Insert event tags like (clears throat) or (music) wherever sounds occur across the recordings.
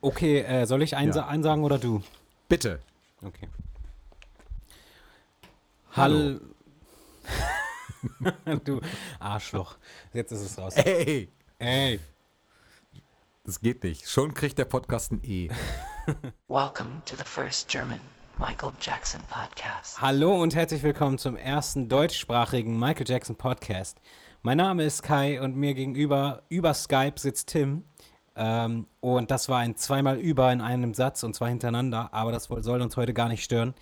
Okay, äh, soll ich einsa Ja. einsagen oder du? Bitte. Okay. Hallo. Hall (laughs) du Arschloch. Jetzt ist es raus. Ey, Ey. das geht nicht. Schon kriegt der Podcast ein E. (laughs) Welcome to the first German Michael Jackson podcast. Hallo und herzlich willkommen zum ersten deutschsprachigen Michael Jackson Podcast. Mein Name ist Kai und mir gegenüber über Skype sitzt Tim. Ähm, und das war ein zweimal über in einem Satz und zwar hintereinander, aber das soll uns heute gar nicht stören.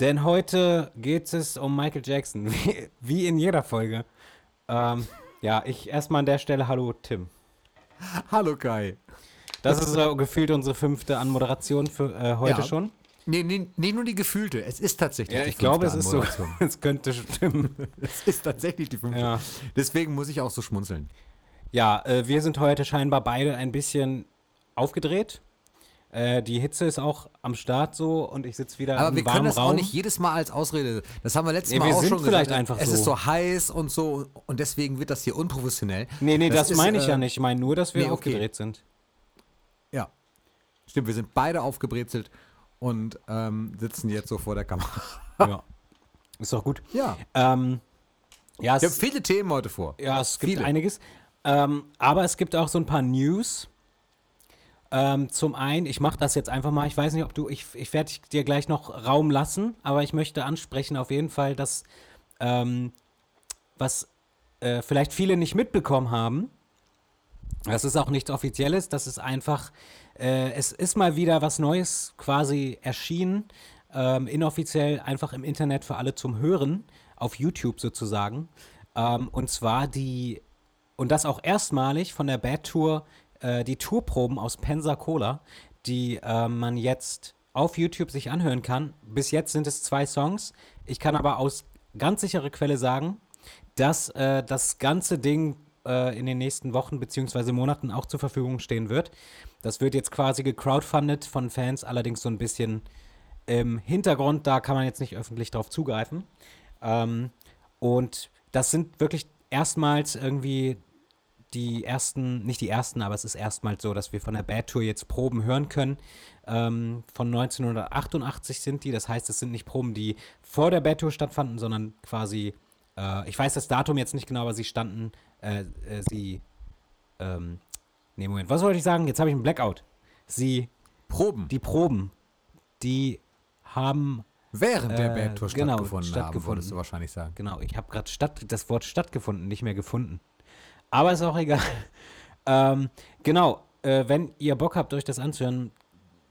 Denn heute geht es um Michael Jackson, (laughs) wie, wie in jeder Folge. Ähm, ja, ich erstmal an der Stelle Hallo Tim. Hallo Kai. Das ist so gefühlt unsere fünfte Anmoderation für äh, heute Ja. schon. Nee, nee, nee, nur die gefühlte. Es ist tatsächlich Ja, die ich glaube, es fünfte ist so. (laughs) Es könnte stimmen. (laughs) Es ist tatsächlich die fünfte. Ja. Deswegen muss ich auch so schmunzeln. Ja, äh, wir sind heute scheinbar beide ein bisschen aufgedreht. Äh, die Hitze ist auch am Start so und ich sitze wieder Aber im wir warmen können das Raum. auch nicht jedes Mal als Ausrede. Das haben wir letztes Nee, Mal wir auch sind schon vielleicht gesagt. einfach es so. ist so heiß und so und deswegen wird das hier unprofessionell. Nee, nee, das, ist, meine ich äh, ja nicht. Ich meine nur, dass wir nee, okay. aufgedreht sind. Ja. Stimmt, wir sind beide aufgebrezelt und ähm, sitzen jetzt so vor der Kamera. (laughs) ja. Ist doch gut. Ja. Ähm, ja, Ich habe es, viele Themen heute vor. ja, es gibt viele. einiges. Ähm, aber es gibt auch so ein paar News. Ähm, zum einen, ich mache das jetzt einfach mal. Ich weiß nicht, ob du, ich, ich werde dir gleich noch Raum lassen, aber ich möchte ansprechen auf jeden Fall, dass ähm, was äh, vielleicht viele nicht mitbekommen haben. Das ist auch nichts Offizielles, das ist einfach, äh, es ist mal wieder was Neues quasi erschienen, ähm, inoffiziell einfach im Internet für alle zum Hören, auf YouTube sozusagen. Ähm, und zwar die, und das auch erstmalig von der Bad Tour, äh, die Tourproben aus Pensacola, die äh, man jetzt auf YouTube sich anhören kann. Bis jetzt sind es zwei Songs. Ich kann aber aus ganz sicherer Quelle sagen, dass äh, das ganze Ding äh, in den nächsten Wochen bzw. Monaten auch zur Verfügung stehen wird. Das wird jetzt quasi gecrowdfundet von Fans, allerdings so ein bisschen im Hintergrund, da kann man jetzt nicht öffentlich drauf zugreifen. Ähm, und das sind wirklich erstmals irgendwie die ersten, nicht die ersten, aber es ist erstmals so, dass wir von der Bad Tour jetzt Proben hören können. Ähm, von 1988 sind die, das heißt, es sind nicht Proben, die vor der Bad Tour stattfanden, sondern quasi, äh, ich weiß das Datum jetzt nicht genau, aber sie standen, äh, äh, sie, ähm, nee, Moment, was wollte ich sagen? Jetzt habe ich einen Blackout. Sie, Proben, die Proben, die haben während der äh, Bad Tour genau, stattgefunden, haben, stattgefunden. würdest du wahrscheinlich sagen. Genau, ich habe gerade das Wort stattgefunden nicht mehr gefunden. Aber ist auch egal. (laughs) ähm, genau, äh, wenn ihr Bock habt, euch das anzuhören,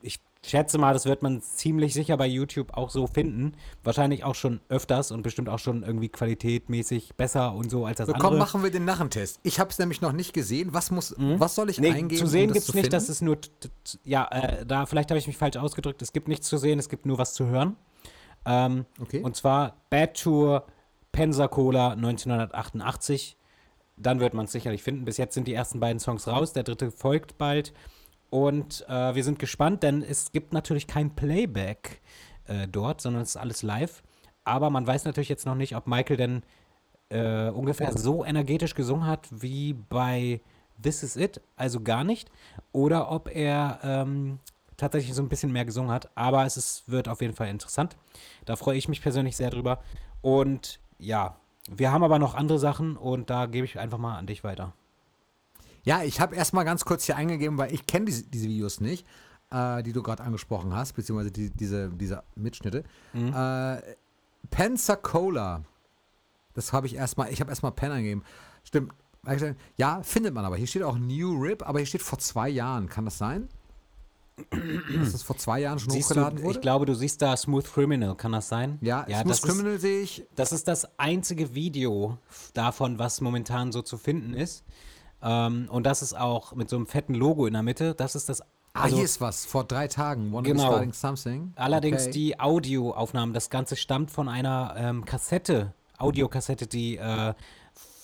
ich schätze mal, das wird man ziemlich sicher bei YouTube auch so finden. Wahrscheinlich auch schon öfters und bestimmt auch schon irgendwie qualitätmäßig besser und so als das So, andere. komm, machen wir den Narrentest. Ich habe es nämlich noch nicht gesehen. Was muss, was soll ich Nee, eingeben? zu sehen um gibt es nicht, finden? das ist nur, ja, äh, da, vielleicht habe ich mich falsch ausgedrückt, es gibt nichts zu sehen, es gibt nur was zu hören. Ähm, Okay. Und zwar Bad Tour Pensacola 1988. Dann wird man es sicherlich finden. Bis jetzt sind die ersten beiden Songs raus, der dritte folgt bald. Und äh, wir sind gespannt, denn es gibt natürlich kein Playback äh, dort, sondern es ist alles live. Aber man weiß natürlich jetzt noch nicht, ob Michael denn äh, ungefähr so energetisch gesungen hat wie bei This Is It, also gar nicht, oder ob er ähm, tatsächlich so ein bisschen mehr gesungen hat. Aber es ist, wird auf jeden Fall interessant. Da freue ich mich persönlich sehr drüber. Und ja, wir haben aber noch andere Sachen und da gebe ich einfach mal an dich weiter. Ja, ich habe erstmal ganz kurz hier eingegeben, weil ich kenne diese, diese Videos nicht, äh, die du gerade angesprochen hast, beziehungsweise die, diese, diese Mitschnitte. Mhm. Äh, Pensacola. Das habe ich erstmal, ich habe erstmal Pen eingegeben. Stimmt. Ja, findet man aber. Hier steht auch New Rip, aber hier steht vor zwei Jahren. Kann das sein? Dass das vor zwei Jahren schon Siehst du, hochgeladen wurde? ich glaube, du siehst da Smooth Criminal, kann das sein? ja, ja Smooth das ist, Criminal sehe ich. Das ist das einzige Video davon, was momentan so zu finden ist. Ähm, und das ist auch mit so einem fetten Logo in der Mitte. Das ist das. Ah, also hier ist was. Vor drei Tagen. One Genau. starting something. allerdings Okay. die Audioaufnahmen. Das Ganze stammt von einer ähm, Kassette, Audiokassette, die äh,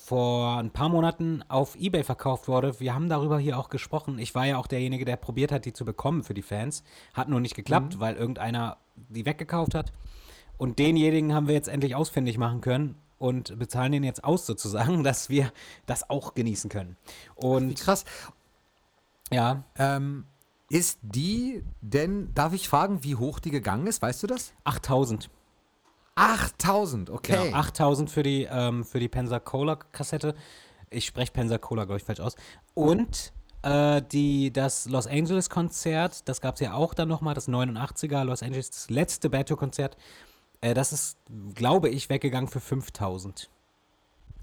vor ein paar Monaten auf Ebay verkauft wurde. Wir haben darüber hier auch gesprochen. Ich war ja auch derjenige, der probiert hat, die zu bekommen für die Fans. Hat nur nicht geklappt, Mhm. weil irgendeiner die weggekauft hat. Und denjenigen haben wir jetzt endlich ausfindig machen können und bezahlen den jetzt aus sozusagen, (laughs) dass wir das auch genießen können. Und krass. ja, Ähm, ist die denn, darf ich fragen, wie hoch die gegangen ist? Weißt du das? 8000. 8000, okay. Genau, 8000 für die, ähm, für die Pensacola-Kassette. Ich spreche Pensacola, glaube ich, falsch aus. Und äh, die, das Los Angeles-Konzert, das gab es ja auch dann nochmal, das 89er Los Angeles, das letzte Bad Tour-Konzert. Äh, das ist, glaube ich, weggegangen für 5000.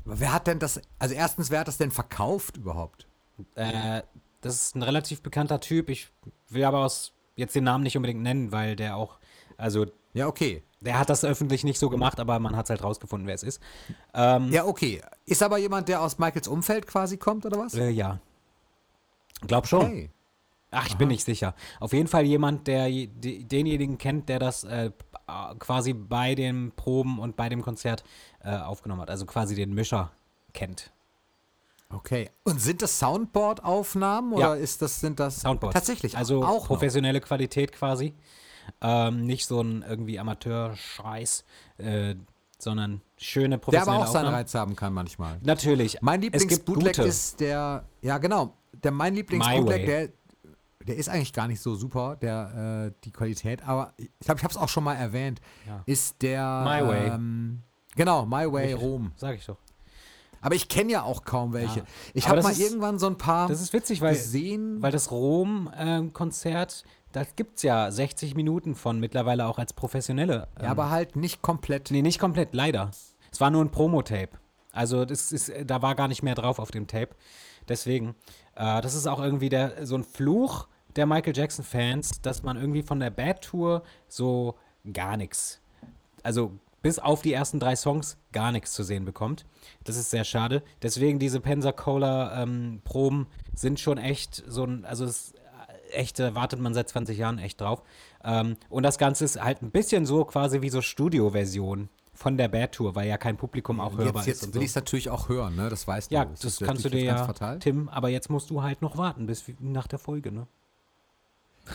Wer hat denn das, also erstens, wer hat das denn verkauft überhaupt? Äh, das ist ein relativ bekannter Typ. Ich will aber aus, jetzt den Namen nicht unbedingt nennen, weil der auch, also Ja, okay. der hat das öffentlich nicht so gemacht, aber man hat es halt rausgefunden, wer es ist. Ähm, Ja, okay. Ist aber jemand, der aus Michaels Umfeld quasi kommt, oder was? äh, ja. Glaub schon. Okay. Ach, ich bin nicht sicher. Auf jeden Fall jemand, der die- denjenigen kennt, der das äh, quasi bei den Proben und bei dem Konzert äh, aufgenommen hat. Also quasi den Mischer kennt. Okay. Und sind das Soundboard-Aufnahmen Ja. oder ist das, sind das Soundboard. tatsächlich Also auch noch? professionelle Qualität quasi. Ähm, nicht so ein irgendwie Amateur-Scheiß, äh, sondern schöne Der professionelle aber auch seinen. Reiz haben kann manchmal. Natürlich. Mein Lieblingsbootleg ist der, ja genau, der mein Lieblingsbootleg, der, der ist eigentlich gar nicht so super, der, äh, die Qualität, aber ich glaube, ich habe es auch schon mal erwähnt, Ja. ist der, My Way. Ähm, genau, My Way Richtig. Rom. Sag ich doch. Aber ich kenne ja auch kaum welche. Ja. Ich habe mal ist- irgendwann so ein paar Das ist witzig, weil, gesehen. weil das Rom-Konzert, da gibt es ja 60 Minuten von, mittlerweile auch als professionelle. ja, aber halt nicht komplett. Nee, nicht komplett, leider. Es war nur ein Promo-Tape. Also das ist, da war gar nicht mehr drauf auf dem Tape. Deswegen, äh, das ist auch irgendwie der, so ein Fluch der Michael Jackson-Fans, dass man irgendwie von der Bad Tour so gar nichts, also bis auf die ersten drei Songs gar nichts zu sehen bekommt. Das ist sehr schade. Deswegen diese Pensacola-Proben sind schon echt so ein, also es echt, da wartet man seit 20 Jahren echt drauf. Ähm, und das Ganze ist halt ein bisschen so quasi wie so Studio-Version von der Bad Tour, weil ja kein Publikum auch hörbar jetzt ist. jetzt und will so. ich es natürlich auch hören, ne? Das weißt du. Ja, das jetzt kannst du dir ja, fatal. Tim, aber jetzt musst du halt noch warten bis nach der Folge, ne?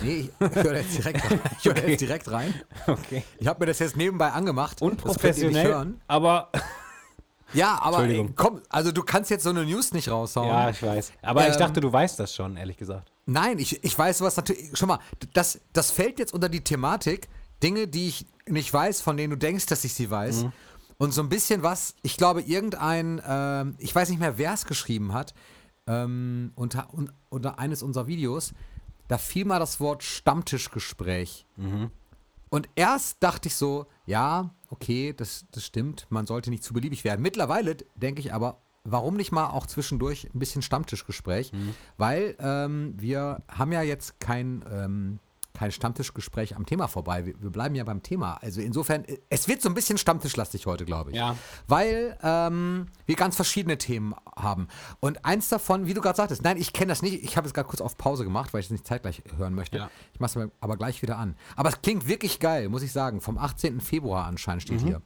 Nee, ich höre jetzt direkt rein. (laughs) Ich höre Okay. jetzt direkt rein. Okay. Ich habe mir das jetzt nebenbei angemacht. Das Unprofessionell, hören. aber (laughs) Ja, aber ey, komm, also du kannst jetzt so eine News nicht raushauen. ja, ich weiß. Aber ich Ähm, dachte, du weißt das schon, ehrlich gesagt. Nein, ich, ich weiß was natürlich. Schon mal, das, das fällt jetzt unter die Thematik, Dinge, die ich nicht weiß, von denen du denkst, dass ich sie weiß. Mhm. Und so ein bisschen was, ich glaube, irgendein, ähm, ich weiß nicht mehr, wer es geschrieben hat, ähm, unter, un, unter eines unserer Videos, da fiel mal das Wort Stammtischgespräch. Mhm. Und erst dachte ich so, ja, okay, das, das stimmt, man sollte nicht zu beliebig werden. Mittlerweile denke ich aber, warum nicht mal auch zwischendurch ein bisschen Stammtischgespräch? Weil ähm, wir haben ja jetzt kein, ähm, kein Stammtischgespräch am Thema vorbei. Wir, wir bleiben ja beim Thema. Also insofern, äh, es wird so ein bisschen stammtischlastig heute, glaube ich. Ja. Weil ähm, wir ganz verschiedene Themen haben. Und eins davon, wie du gerade sagtest, nein, ich kenne das nicht. Ich habe es gerade kurz auf Pause gemacht, weil ich es nicht zeitgleich hören möchte. Ja. Ich mache es aber, aber gleich wieder an. Aber es klingt wirklich geil, muss ich sagen. Vom 18. Februar anscheinend steht hier.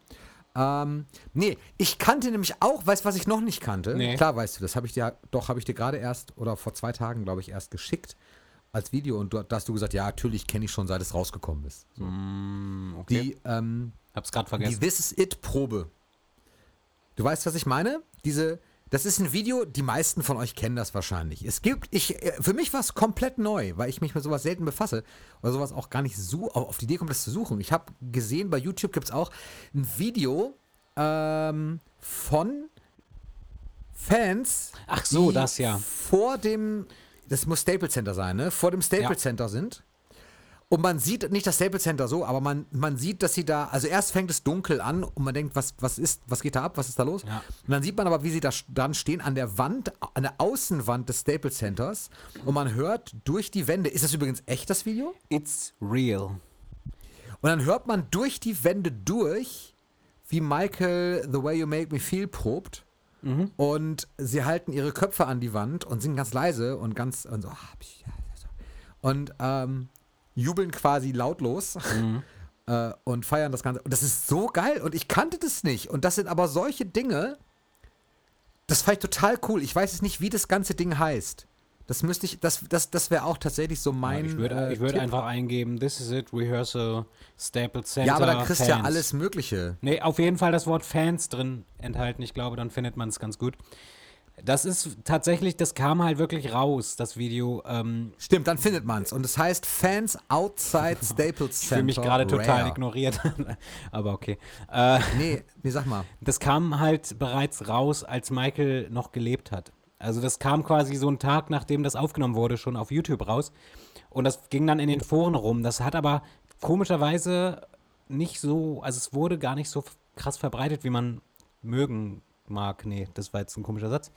Ähm, nee, ich kannte nämlich auch, weißt du, was ich noch nicht kannte? Nee. Klar weißt du, das habe ich dir, doch, habe ich dir gerade erst oder vor zwei Tagen, glaube ich, erst geschickt als Video und du, da hast du gesagt, ja, natürlich kenne ich schon, seit es rausgekommen ist. So. Okay. Die, ähm, Hab's gerade die vergessen. This Is It Probe. Du weißt, was ich meine? Diese, das ist ein Video, die meisten von euch kennen das wahrscheinlich. Es gibt, ich, äh, für mich war es komplett neu, weil ich mich mit sowas selten befasse oder sowas auch gar nicht so auf die Idee kommt, das zu suchen. Ich habe gesehen, bei YouTube gibt es auch ein Video ähm, von Fans, Ach so, die das ja. vor dem, das muss Staples Center sein, ne? Vor dem Staples Ja. Center sind. Und man sieht nicht das Staples Center so, aber man, man sieht, dass sie da, also erst fängt es dunkel an und man denkt, was, was ist, was geht da ab, was ist da los? Ja. Und dann sieht man aber, wie sie da dann stehen an der Wand, an der Außenwand des Staples Centers und man hört durch die Wände, ist das übrigens echt, das Video? It's real. Und dann hört man durch die Wände durch, wie Michael The Way You Make Me Feel probt. Und sie halten ihre Köpfe an die Wand und singen ganz leise und ganz und so. ah, so. Und ähm, jubeln quasi lautlos (laughs) äh, und feiern das Ganze. Und das ist so geil. Und ich kannte das nicht. Und das sind aber solche Dinge, das fand ich total cool. Ich weiß jetzt nicht, wie das ganze Ding heißt. Das müsste ich, das, das, das wäre auch tatsächlich so mein. ich würde äh, würd einfach eingeben, this is it, Rehearsal, Staples Center. Ja, aber da kriegst du ja alles Mögliche. Nee, auf jeden Fall das Wort Fans drin enthalten. Ich glaube, dann findet man es ganz gut. Das ist tatsächlich, das kam halt wirklich raus, das Video. Ähm, Stimmt, dann findet man's. Und es heißt Fans Outside (laughs) Staples ich Center. fühle mich gerade total ignoriert. (laughs) Aber okay. Äh, Nee, nee, sag mal. das kam halt bereits raus, als Michael noch gelebt hat. Also das kam quasi so einen Tag, nachdem das aufgenommen wurde, schon auf YouTube raus. Und das ging dann in den Foren rum. Das hat aber komischerweise nicht so, also es wurde gar nicht so krass verbreitet, wie man mögen mag. Nee, das war jetzt ein komischer Satz.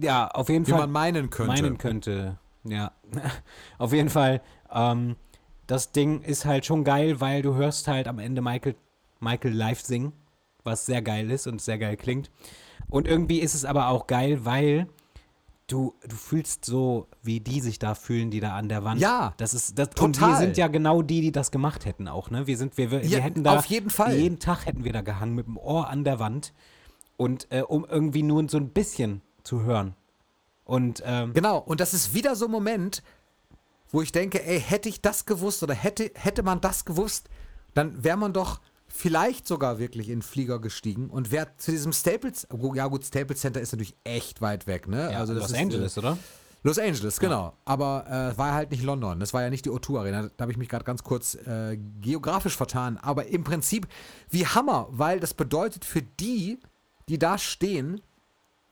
Ja, auf jeden Wie Fall man meinen könnte. meinen könnte. Ja, (laughs) auf jeden Fall. Ähm, das Ding ist halt schon geil, weil du hörst halt am Ende Michael, Michael live singen, was sehr geil ist und sehr geil klingt. Und irgendwie ist es aber auch geil, weil du, du fühlst so, wie die sich da fühlen, die da an der Wand. Ja, das ist das. Und wir total. sind ja genau die, die das gemacht hätten auch. Ne, wir sind, wir, wir, Ja, wir hätten da auf jeden Fall. jeden Tag hätten wir da gehangen mit dem Ohr an der Wand und äh, um irgendwie nur so ein bisschen zu hören. Und ähm, Genau, und das ist wieder so ein Moment, wo ich denke, ey, hätte ich das gewusst oder hätte, hätte man das gewusst, dann wäre man doch vielleicht sogar wirklich in den Flieger gestiegen und wäre zu diesem Staples, oh, ja gut, Staples Center ist natürlich echt weit weg, ne? ja, also Los ist, Angeles, äh, oder? Los Angeles, genau. Aber äh, war halt nicht London. Das war ja nicht die O2 Arena. Da habe ich mich gerade ganz kurz äh, geografisch vertan. Aber im Prinzip wie Hammer, weil das bedeutet für die, die da stehen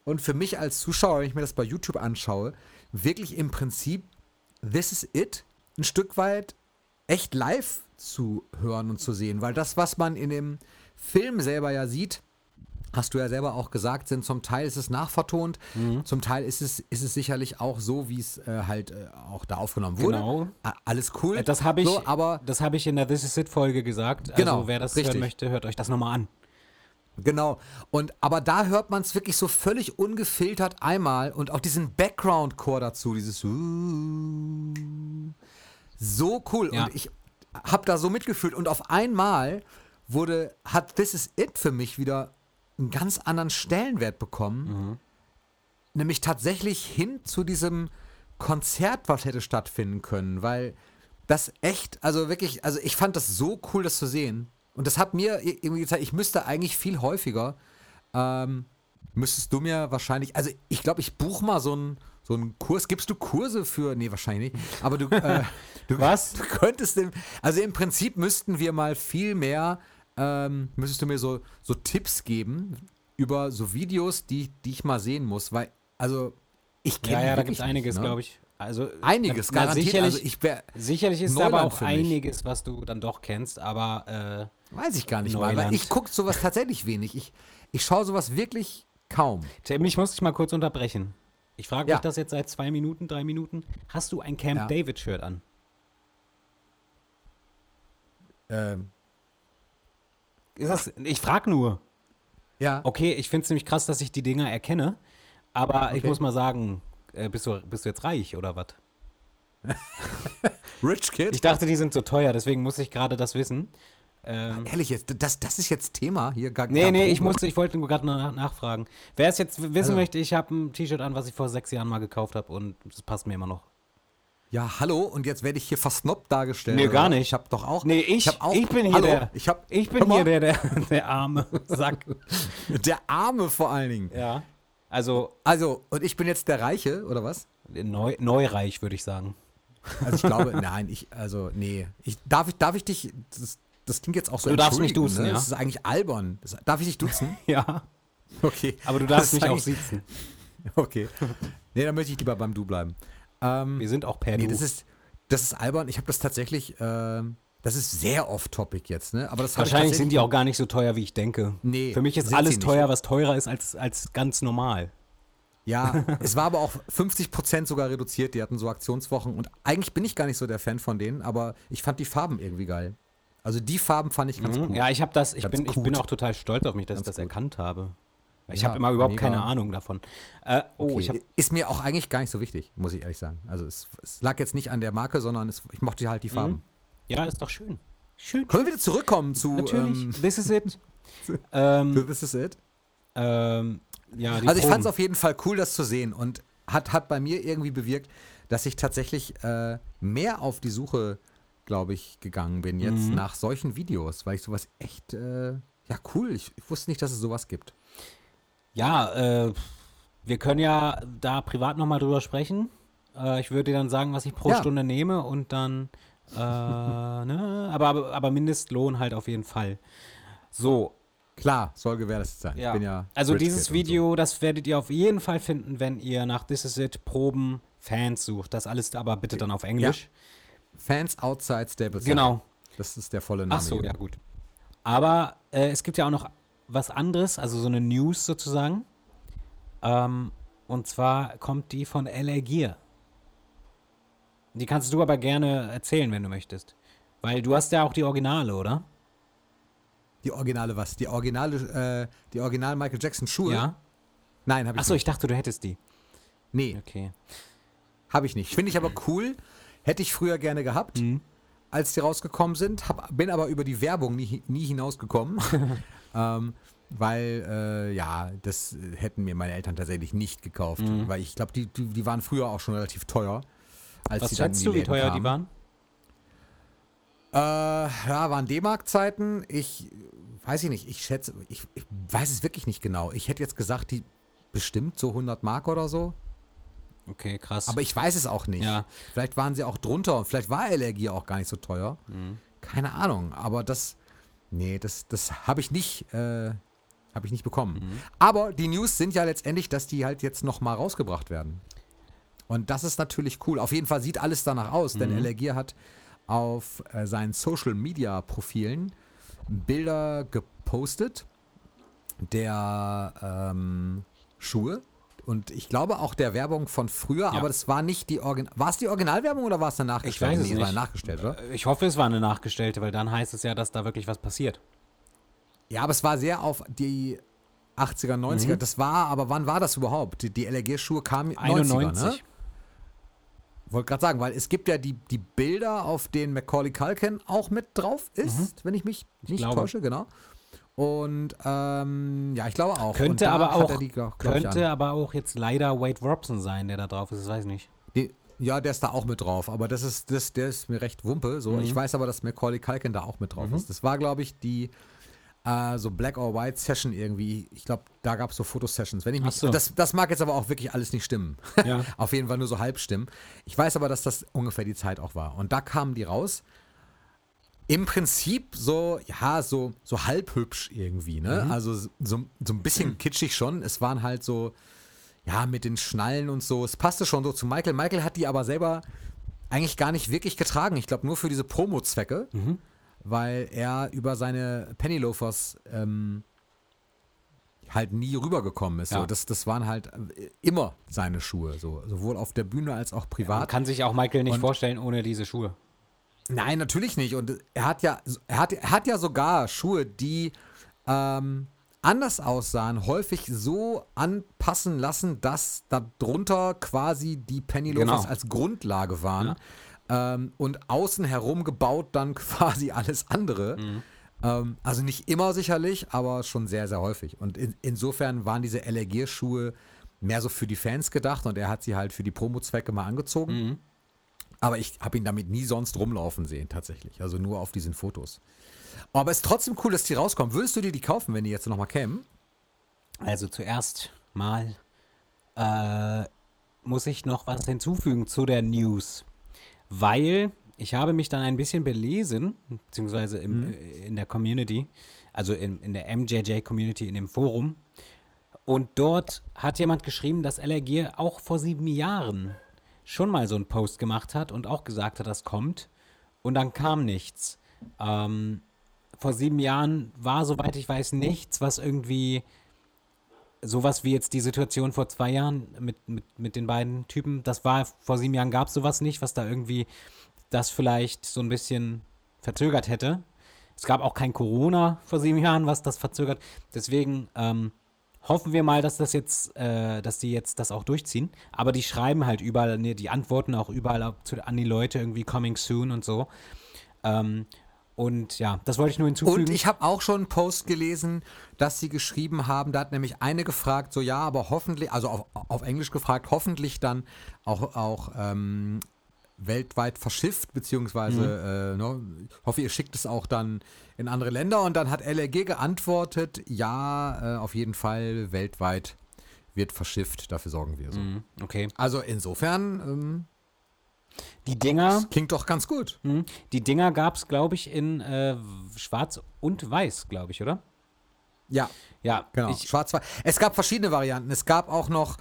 und für mich als Zuschauer, wenn ich mir das bei YouTube anschaue, wirklich im Prinzip This is it ein Stück weit echt live zu hören und zu sehen. Weil das, was man in dem Film selber ja sieht, hast du ja selber auch gesagt, sind zum Teil ist es nachvertont, Mhm. zum Teil ist es, ist es sicherlich auch so, wie es äh, halt äh, auch da aufgenommen wurde. Genau. A- Alles cool. Äh, Das habe ich, So, aber das habe ich in der This Is It Folge gesagt. Genau, also wer das richtig. hören möchte, hört euch das nochmal an. Genau. Und aber da hört man es wirklich so völlig ungefiltert einmal und auch diesen Background-Chor dazu, dieses so cool. Ja. Und ich habe da so mitgefühlt und auf einmal wurde, hat This Is It für mich wieder einen ganz anderen Stellenwert bekommen. Nämlich tatsächlich hin zu diesem Konzert, was hätte stattfinden können, weil das echt, also wirklich, also ich fand das so cool, das zu sehen. Und das hat mir irgendwie gezeigt, ich müsste eigentlich viel häufiger, ähm, müsstest du mir wahrscheinlich, also ich glaube, ich buche mal so einen so einen Kurs. Gibst du Kurse für, nee, wahrscheinlich nicht, aber du, äh, (laughs) du, Was? du könntest, im, also im Prinzip müssten wir mal viel mehr, ähm, müsstest du mir so, so Tipps geben über so Videos, die, die ich mal sehen muss, weil, also ich kenne Ja, ja, da gibt es einiges, ne? glaube ich. Also, Einiges, na, garantiert. Sicherlich, also ich sicherlich ist da Neuland aber auch einiges, was du dann doch kennst, aber weiß ich gar nicht mal, weil Neuland. ich gucke sowas tatsächlich wenig. Ich, ich schaue sowas wirklich kaum. äh, Tim, ich muss dich mal kurz unterbrechen. Ich frage Ja. mich das jetzt seit zwei Minuten, drei Minuten. Hast du ein Camp Ja. David-Shirt an? Ähm, Ist das, ich frage nur. ja, Okay, ich finde es nämlich krass, dass ich die Dinger erkenne. Aber ich Okay. muss mal sagen, äh, bist, du, bist du jetzt reich oder was? (laughs) Rich Kid. Ich dachte, die sind so teuer, deswegen muss ich gerade das wissen. Ähm, Ehrlich jetzt, das, das ist jetzt Thema hier. Gar, nee, gar nee, ich musste, ich wollte nur gerade nach, nachfragen. Wer es jetzt wissen Also- möchte, ich habe ein T-Shirt an, was ich vor sechs Jahren mal gekauft habe und das passt mir immer noch. Ja, hallo, und jetzt werde ich hier versnobbt dargestellt. Nee, oder? gar nicht. Ich habe doch auch. Nee, ich, hab auch, ich bin hier hallo, der. Ich, hab, ich bin hier der, der, der arme Sack. (laughs) Der Arme vor allen Dingen. Ja. Also Also, und ich bin jetzt der Reiche, oder was? neu, neureich, würde ich sagen. Also ich glaube, (laughs) nein, ich, also, nee. Ich, darf, ich, darf ich dich, das, das klingt jetzt auch so Du darfst mich entschuldigen, duzen, ne? ja. Das ist eigentlich albern. Das, darf ich dich duzen? (laughs) Ja. Okay. Aber du darfst mich auch sitzen. (laughs) Okay. Nee, dann möchte ich lieber beim Du bleiben. Ähm, Wir sind auch per nee, Du. das ist, das ist albern. Ich habe das tatsächlich, ähm, das ist sehr off-topic jetzt, ne? Aber das ich Wahrscheinlich sind die auch gar nicht so teuer, wie ich denke. Nee, Für mich ist alles teuer, was teurer ist als, als ganz normal. Ja, (laughs) es war aber auch 50% sogar reduziert. Die hatten so Aktionswochen. Und eigentlich bin ich gar nicht so der Fan von denen, aber ich fand die Farben irgendwie geil. Also die Farben fand ich ganz Mhm. gut. Ja, ich habe das, ich Ganz bin, ich bin auch total stolz auf mich, dass ich Ganz das gut. erkannt habe. Ich Ja, habe immer überhaupt mega. keine Ahnung davon. Äh, oh, Okay, ich habe ist mir auch eigentlich gar nicht so wichtig, muss ich ehrlich sagen. Also es, es lag jetzt nicht an der Marke, sondern es, ich mochte halt die Farben. Ja, ist doch schön. Schön. Können wir wieder zurückkommen zu Natürlich. Ähm, This is it. (laughs) ähm, This is it? ähm, ja, die Also ich fand es auf jeden Fall cool, das zu sehen und hat, hat bei mir irgendwie bewirkt, dass ich tatsächlich äh, mehr auf die Suche, glaube ich, gegangen bin jetzt Mhm. nach solchen Videos, weil ich sowas echt, äh, ja cool, ich, ich wusste nicht, dass es sowas gibt. Ja, äh, Wir können ja da privat nochmal drüber sprechen. Äh, ich würde dir dann sagen, was ich pro Ja. Stunde nehme und dann, äh, ne, aber, aber, aber Mindestlohn halt auf jeden Fall. So, Klar, soll gewährleistet sein. ja. Ja also dieses Video, das werdet ihr auf jeden Fall finden, wenn ihr nach This Is It Proben Fans sucht. Das alles aber bitte dann auf Englisch. So. Fans outside Staples. Genau. Das ist der volle Name. Ach so, hier. ja gut. Aber äh, es gibt ja auch noch was anderes, also so eine News sozusagen. Ähm, und zwar kommt die von LA Gear. Die kannst du aber gerne erzählen, wenn du möchtest. Weil du hast ja auch die Originale, oder? Die originale was? Die originale, äh, die original Michael Jackson Schuhe? Ja. Nein, habe ich Achso, nicht. ich dachte, du hättest die. Nee, Okay. habe ich nicht. Finde ich aber cool. Hätte ich früher gerne gehabt, Mhm. als die rausgekommen sind. Hab, bin aber über die Werbung nie, nie hinausgekommen. (laughs) ähm, weil, äh, ja, das hätten mir meine Eltern tatsächlich nicht gekauft. Mhm. Weil ich glaube, die, die, die waren früher auch schon relativ teuer. Als Was die schätzt die du, wie teuer die kamen. waren? Äh, ja, waren D-Mark-Zeiten. Ich weiß ich nicht. Ich schätze, ich, ich weiß es wirklich nicht genau. Ich hätte jetzt gesagt, die bestimmt so 100 Mark oder so. Okay, krass. Aber ich weiß es auch nicht. Ja. Vielleicht waren sie auch drunter und vielleicht war Allergie auch gar nicht so teuer. Mhm. Keine Ahnung. Aber das, nee, das, das habe ich nicht, äh, habe ich nicht bekommen. Mhm. Aber die News sind ja letztendlich, dass die halt jetzt noch mal rausgebracht werden. Und das ist natürlich cool. Auf jeden Fall sieht alles danach aus, denn Mhm. Allergie hat auf äh, seinen Social Media Profilen Bilder gepostet der ähm, Schuhe und ich glaube auch der Werbung von früher, aber das war nicht die Original. War es die Originalwerbung oder war es eine nachgestellte? weiß es nee, nicht. nachgestellt, oder? Äh, Ich hoffe, es war eine nachgestellte, weil dann heißt es ja, dass da wirklich was passiert. Ja, aber es war sehr auf die 80er, 90er. Mhm. Das war, aber wann war das überhaupt? Die, die LRG-Schuhe kamen 90er, 91. ne? Wollte gerade sagen, weil es gibt ja die, die Bilder, auf denen Macaulay Culkin auch mit drauf ist, wenn ich mich nicht Mhm. glaube. täusche, genau. Und ähm, ja, ich glaube auch. Könnte aber auch, die, glaub, glaub ich, könnte aber auch jetzt leider Wade Robson sein, der da drauf ist, das weiß ich nicht. Die, ja, der ist da auch mit drauf, aber das ist, das, der ist mir recht wumpe. So, Mhm. ich weiß aber, dass Macaulay Culkin da auch mit drauf ist. Das war, glaube ich, die äh, so Black or White Session irgendwie. Ich glaube, da gab es so Fotosessions. Wenn ich mich, so. das, das mag jetzt aber auch wirklich alles nicht stimmen. Ja. (laughs) Auf jeden Fall nur so halb stimmen. Ich weiß aber, dass das ungefähr die Zeit auch war. Und da kamen die raus. Im Prinzip so, ja, so, so halb hübsch irgendwie, ne? Mhm. Also so, so ein bisschen (clears throat) kitschig schon. Es waren halt so, ja, mit den Schnallen und so. Es passte schon so zu Michael. Michael hat die aber selber eigentlich gar nicht wirklich getragen. Ich glaube, nur für diese Promo-Zwecke, Mhm. Weil er über seine Penny Loafers ähm, halt nie rübergekommen ist. Ja. So, das, das waren halt äh, immer seine Schuhe, so, sowohl auf der Bühne als auch privat. kann sich auch Michael nicht Und- vorstellen ohne diese Schuhe. Nein, natürlich nicht. Und er hat ja, er hat, er hat ja sogar Schuhe, die ähm, anders aussahen, häufig so anpassen lassen, dass darunter quasi die Penny Loafers Genau. als Grundlage waren. Ähm, und außen herum gebaut dann (laughs) quasi alles andere. Mhm. Ähm, also nicht immer sicherlich, aber schon sehr, sehr häufig. Und in, insofern waren diese LRG-Schuhe mehr so für die Fans gedacht und er hat sie halt für die Promo-Zwecke mal angezogen. Mhm. Aber ich habe ihn damit nie sonst rumlaufen sehen, tatsächlich. Also nur auf diesen Fotos. Aber es ist trotzdem cool, dass die rauskommen. Würdest du dir die kaufen, wenn die jetzt nochmal kämen? Also zuerst mal äh, muss ich noch was hinzufügen zu der News, weil ich habe mich dann ein bisschen belesen, beziehungsweise im, äh, in der Community, also in, in der MJJ-Community, in dem Forum. Und dort hat jemand geschrieben, dass LRG auch vor sieben Jahren schon mal so einen Post gemacht hat und auch gesagt hat, das kommt. Und dann kam nichts. Ähm, vor sieben Jahren war, soweit ich weiß, nichts, was irgendwie sowas wie jetzt die Situation vor zwei Jahren mit, mit, mit den beiden Typen, das war vor sieben Jahren gab es sowas nicht, was da irgendwie das vielleicht so ein bisschen verzögert hätte. Es gab auch kein Corona vor sieben Jahren, was das verzögert. Deswegen ähm, hoffen wir mal, dass das jetzt, äh, dass die jetzt das auch durchziehen. Aber die schreiben halt überall, ne, die antworten auch überall zu, an die Leute irgendwie coming soon und so. Ähm, und ja, das wollte ich nur hinzufügen. Und ich habe auch schon einen Post gelesen, dass sie geschrieben haben, da hat nämlich eine gefragt, so ja, aber hoffentlich, also auf, auf Englisch gefragt, hoffentlich dann auch, auch ähm, weltweit verschifft, beziehungsweise, äh, ne, ich hoffe, ihr schickt es auch dann in andere Länder. Und dann hat LRG geantwortet, ja, äh, auf jeden Fall weltweit wird verschifft, dafür sorgen wir so. Mhm, okay. Also insofern ähm, Die Dinger, klingt doch ganz gut. mhm, die Dinger gab es, glaube ich, in äh, Schwarz und Weiß, glaube ich, oder? Ja, Ja, genau. Ich, Schwarz-Weiß. Es gab verschiedene Varianten. Es gab auch noch,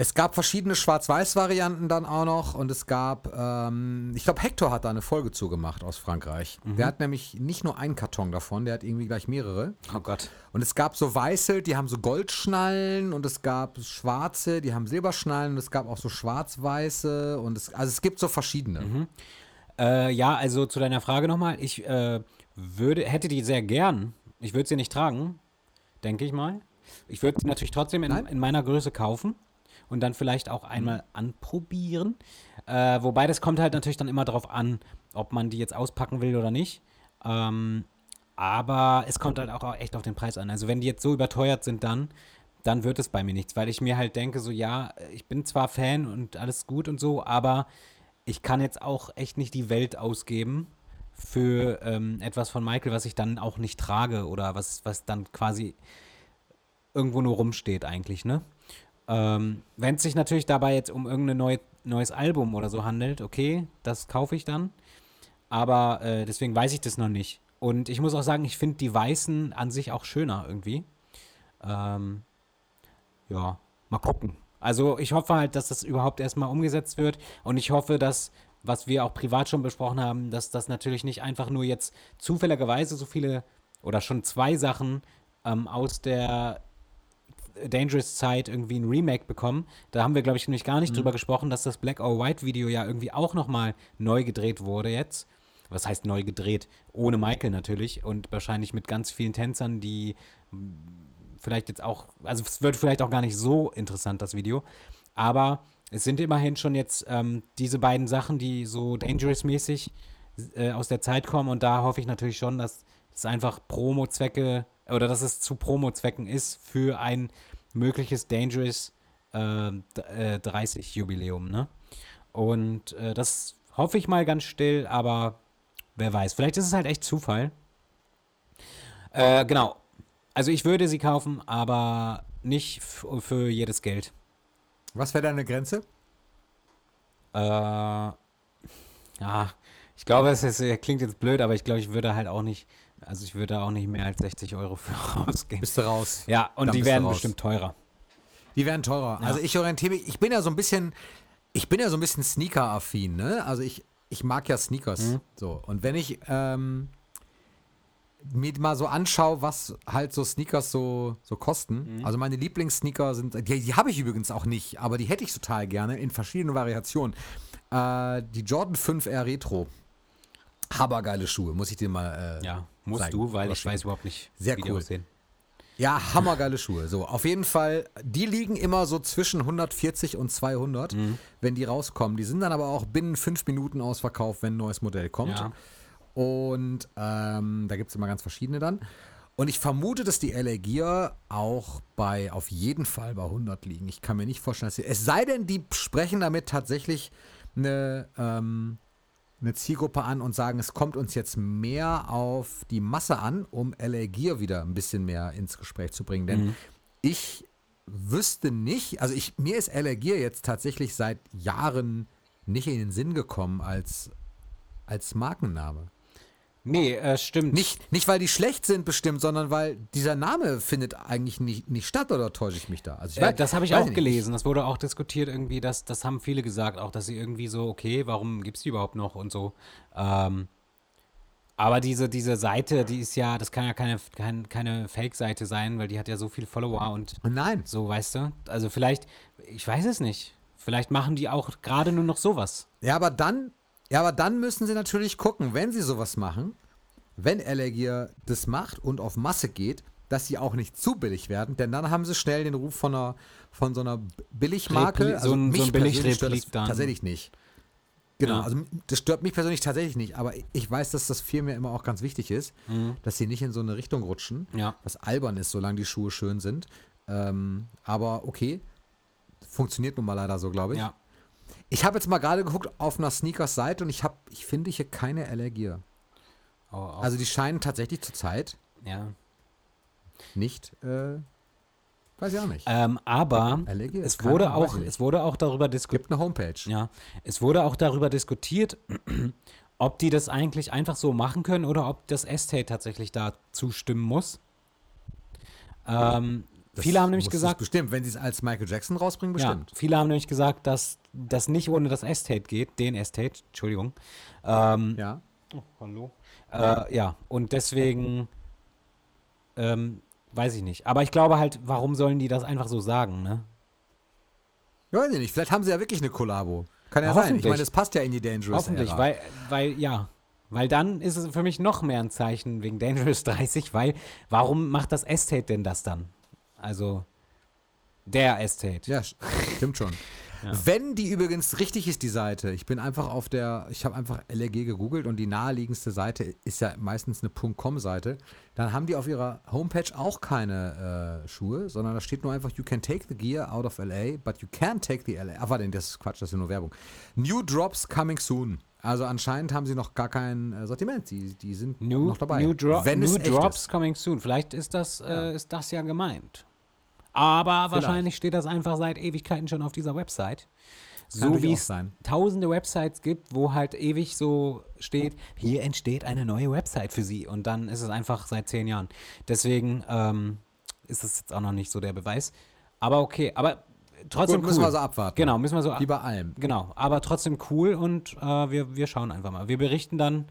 es gab verschiedene Schwarz-Weiß-Varianten dann auch noch und es gab, ähm, ich glaube, Hector hat da eine Folge zugemacht aus Frankreich. Mhm. Der hat nämlich nicht nur einen Karton davon, der hat irgendwie gleich mehrere. oh Gott. Und es gab so weiße, die haben so Goldschnallen und es gab schwarze, die haben Silberschnallen und es gab auch so schwarz-weiße und es, also es gibt so verschiedene. Mhm. Äh, ja, also zu deiner Frage nochmal. Ich äh, würde, hätte die sehr gern. Ich würde sie nicht tragen, denke ich mal. Ich würde sie natürlich trotzdem in, in meiner Größe kaufen und dann vielleicht auch einmal anprobieren. Äh, wobei das kommt halt natürlich dann immer darauf an, ob man die jetzt auspacken will oder nicht. Ähm, aber es kommt halt auch echt auf den Preis an. Also wenn die jetzt so überteuert sind dann, dann wird es bei mir nichts, weil ich mir halt denke, so ja, ich bin zwar Fan und alles gut und so, aber ich kann jetzt auch echt nicht die Welt ausgeben für ähm, etwas von Michael, was ich dann auch nicht trage oder was, was dann quasi irgendwo nur rumsteht eigentlich, ne? Ähm, Wenn es sich natürlich dabei jetzt um irgendein neu, neues Album oder so handelt, okay, das kaufe ich dann. Aber äh, deswegen weiß ich das noch nicht. Und ich muss auch sagen, ich finde die Weißen an sich auch schöner irgendwie. Ähm, ja, mal gucken. Also ich hoffe halt, dass das überhaupt erstmal umgesetzt wird. Und ich hoffe, dass, was wir auch privat schon besprochen haben, dass das natürlich nicht einfach nur jetzt zufälligerweise so viele oder schon zwei Sachen ähm, aus der Dangerous Zeit irgendwie ein Remake bekommen. Da haben wir, glaube ich, nämlich gar nicht drüber gesprochen, dass das Black or White Video ja irgendwie auch nochmal neu gedreht wurde jetzt. Was heißt neu gedreht? Ohne Michael natürlich und wahrscheinlich mit ganz vielen Tänzern, die mh, vielleicht jetzt auch, also es wird vielleicht auch gar nicht so interessant, das Video. Aber es sind immerhin schon jetzt ähm, diese beiden Sachen, die so Dangerous-mäßig äh, aus der Zeit kommen. Und da hoffe ich natürlich schon, dass es einfach Promo-Zwecke oder dass es zu Promo-Zwecken ist für ein mögliches Dangerous äh, d- äh, 30-Jubiläum. Ne? Und äh, das hoffe ich mal ganz still, aber wer weiß. Vielleicht ist es halt echt Zufall. Äh, genau. Also ich würde sie kaufen, aber nicht für jedes Geld. Was wäre deine Grenze? Äh, ja, ich glaube, es ist, klingt jetzt blöd, aber ich glaube, ich würde halt auch nicht, also ich würde auch nicht mehr als 60 Euro für (laughs) rausgehen. Bist du raus? Ja, und Dann die werden bestimmt teurer. Die werden teurer. Also ich orientiere mich, ich bin ja so ein bisschen, ich bin ja so ein bisschen Sneaker-affin, ne? Also ich, ich mag ja Sneakers. Mhm. So. Und wenn ich ähm, mir mal so anschaue, was halt so Sneakers so, so kosten. Mhm. Also meine Lieblingssneaker sind, die, die habe ich übrigens auch nicht, aber die hätte ich total gerne in verschiedenen Variationen. Äh, die Jordan 5R Retro. Habergeile Schuhe, muss ich dir mal. Äh, Ja, musst zeigen. du, weil Oder ich weiß überhaupt nicht, Sehr wie die cool. aussehen. Ja, hammergeile Schuhe. So, auf jeden Fall, die liegen immer so zwischen 140 und 200, Mhm. wenn die rauskommen. Die sind dann aber auch binnen fünf Minuten ausverkauft, wenn ein neues Modell kommt. Ja. Und ähm, da gibt es immer ganz verschiedene dann. Und ich vermute, dass die LA Gear auch bei, auf jeden Fall bei 100 liegen. Ich kann mir nicht vorstellen, dass sie, es sei denn, die sprechen damit tatsächlich eine, ähm, eine Zielgruppe an und sagen, es kommt uns jetzt mehr auf die Masse an, um LA Gear wieder ein bisschen mehr ins Gespräch zu bringen. Denn ich wüsste nicht, also ich, mir ist LA Gear jetzt tatsächlich seit Jahren nicht in den Sinn gekommen als, als Markenname. Nee, äh, stimmt. Nicht, nicht, weil die schlecht sind bestimmt, sondern weil dieser Name findet eigentlich nicht, nicht statt oder täusche ich mich da? Also ich Äh, weiß- das habe ich auch nicht. gelesen. Das wurde auch diskutiert irgendwie. Das, das haben viele gesagt, auch dass sie irgendwie so, okay, warum gibt es die überhaupt noch und so. Ähm, aber diese, diese Seite, die ist ja, das kann ja keine, kein, keine Fake-Seite sein, weil die hat ja so viele Follower und Nein. so, weißt du. Also vielleicht, ich weiß es nicht. Vielleicht machen die auch gerade nur noch sowas. Ja, aber dann, ja, aber dann müssen sie natürlich gucken, wenn sie sowas machen, wenn Elegier das macht und auf Masse geht, dass sie auch nicht zu billig werden, denn dann haben sie schnell den Ruf von einer, von so einer Billigmarke. Repli- so ein- so ein persönlich stört das dann. Tatsächlich nicht. Genau, Ja. also das stört mich persönlich tatsächlich nicht, aber ich weiß, dass das Firmen immer auch ganz wichtig ist, Mhm. dass sie nicht in so eine Richtung rutschen, Ja. was albern ist, solange die Schuhe schön sind. Ähm, aber okay, funktioniert nun mal leider so, glaube ich. Ja. Ich habe jetzt mal gerade geguckt auf einer Sneakers-Seite und ich habe, ich finde hier keine Allergie. Au- au- Also die scheinen tatsächlich zurzeit ja. nicht äh, Weiß ich auch nicht. Ähm, aber LG? es wurde, Ahnung, auch, es wurde auch darüber diskutiert. Gibt eine Homepage. Ja, es wurde auch darüber diskutiert, (clears throat) ob die das eigentlich einfach so machen können oder ob das Estate tatsächlich da zustimmen muss. Ähm, Das viele haben nämlich es gesagt, Bestimmt, wenn sie es als Michael Jackson rausbringen, ja, bestimmt. viele haben nämlich gesagt, dass das nicht ohne das Estate geht, den Estate, Entschuldigung. Ähm, Ja. Hallo. Äh, ja, und deswegen ähm, weiß ich nicht. Aber ich glaube halt, warum sollen die das einfach so sagen, ne? Ja, weiß ich nicht. Vielleicht haben sie ja wirklich eine Kollabo. Kann ja Ja, sein. Ich meine, das passt ja in die Dangerous Hoffentlich, Ära. weil, weil, ja. Weil dann ist es für mich noch mehr ein Zeichen wegen Dangerous (laughs) 30, weil warum macht das Estate denn das dann? Also der Estate. Ja, st- stimmt schon. (laughs) Wenn die übrigens richtig ist, die Seite, ich bin einfach auf der, ich habe einfach LRG gegoogelt und die naheliegendste Seite ist ja meistens eine .com-Seite, dann haben die auf ihrer Homepage auch keine äh, Schuhe, sondern da steht nur einfach, you can take the gear out of LA, but you can't take the LA. Ah, warte, das ist Quatsch, das ist nur Werbung. New Drops coming soon. Also anscheinend haben sie noch gar kein äh, Sortiment, die, die sind New, noch dabei. new, Dro Wenn new Drops coming soon. Vielleicht ist das, äh, ist das ja gemeint. Aber wahrscheinlich steht das einfach seit Ewigkeiten schon auf dieser Website. So wie es tausende Websites gibt, wo halt ewig so steht, hier entsteht eine neue Website für Sie. Und dann ist es einfach seit zehn Jahren. Deswegen ähm, ist das jetzt auch noch nicht so der Beweis. Aber okay, aber trotzdem Gut, müssen cool. wir so abwarten. Genau, müssen wir so Wie bei allem. Genau, aber trotzdem cool und äh, wir, wir schauen einfach mal. Wir berichten dann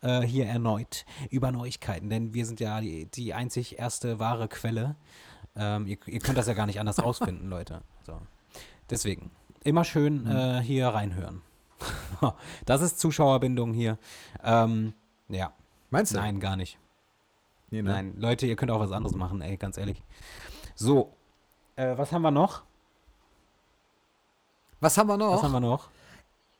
äh, hier erneut über Neuigkeiten, denn wir sind ja die, die einzig erste wahre Quelle. Ähm, ihr, ihr könnt das ja gar nicht anders (laughs) rausfinden, Leute. So. Deswegen, immer schön äh, hier reinhören. (laughs) das ist Zuschauerbindung hier. Ähm, ja, Meinst du? nein, gar nicht. Nee, ne? Nein, Leute, ihr könnt auch was anderes machen, ey, ganz ehrlich. So, äh, was haben wir noch? Was haben wir noch? Was haben wir noch?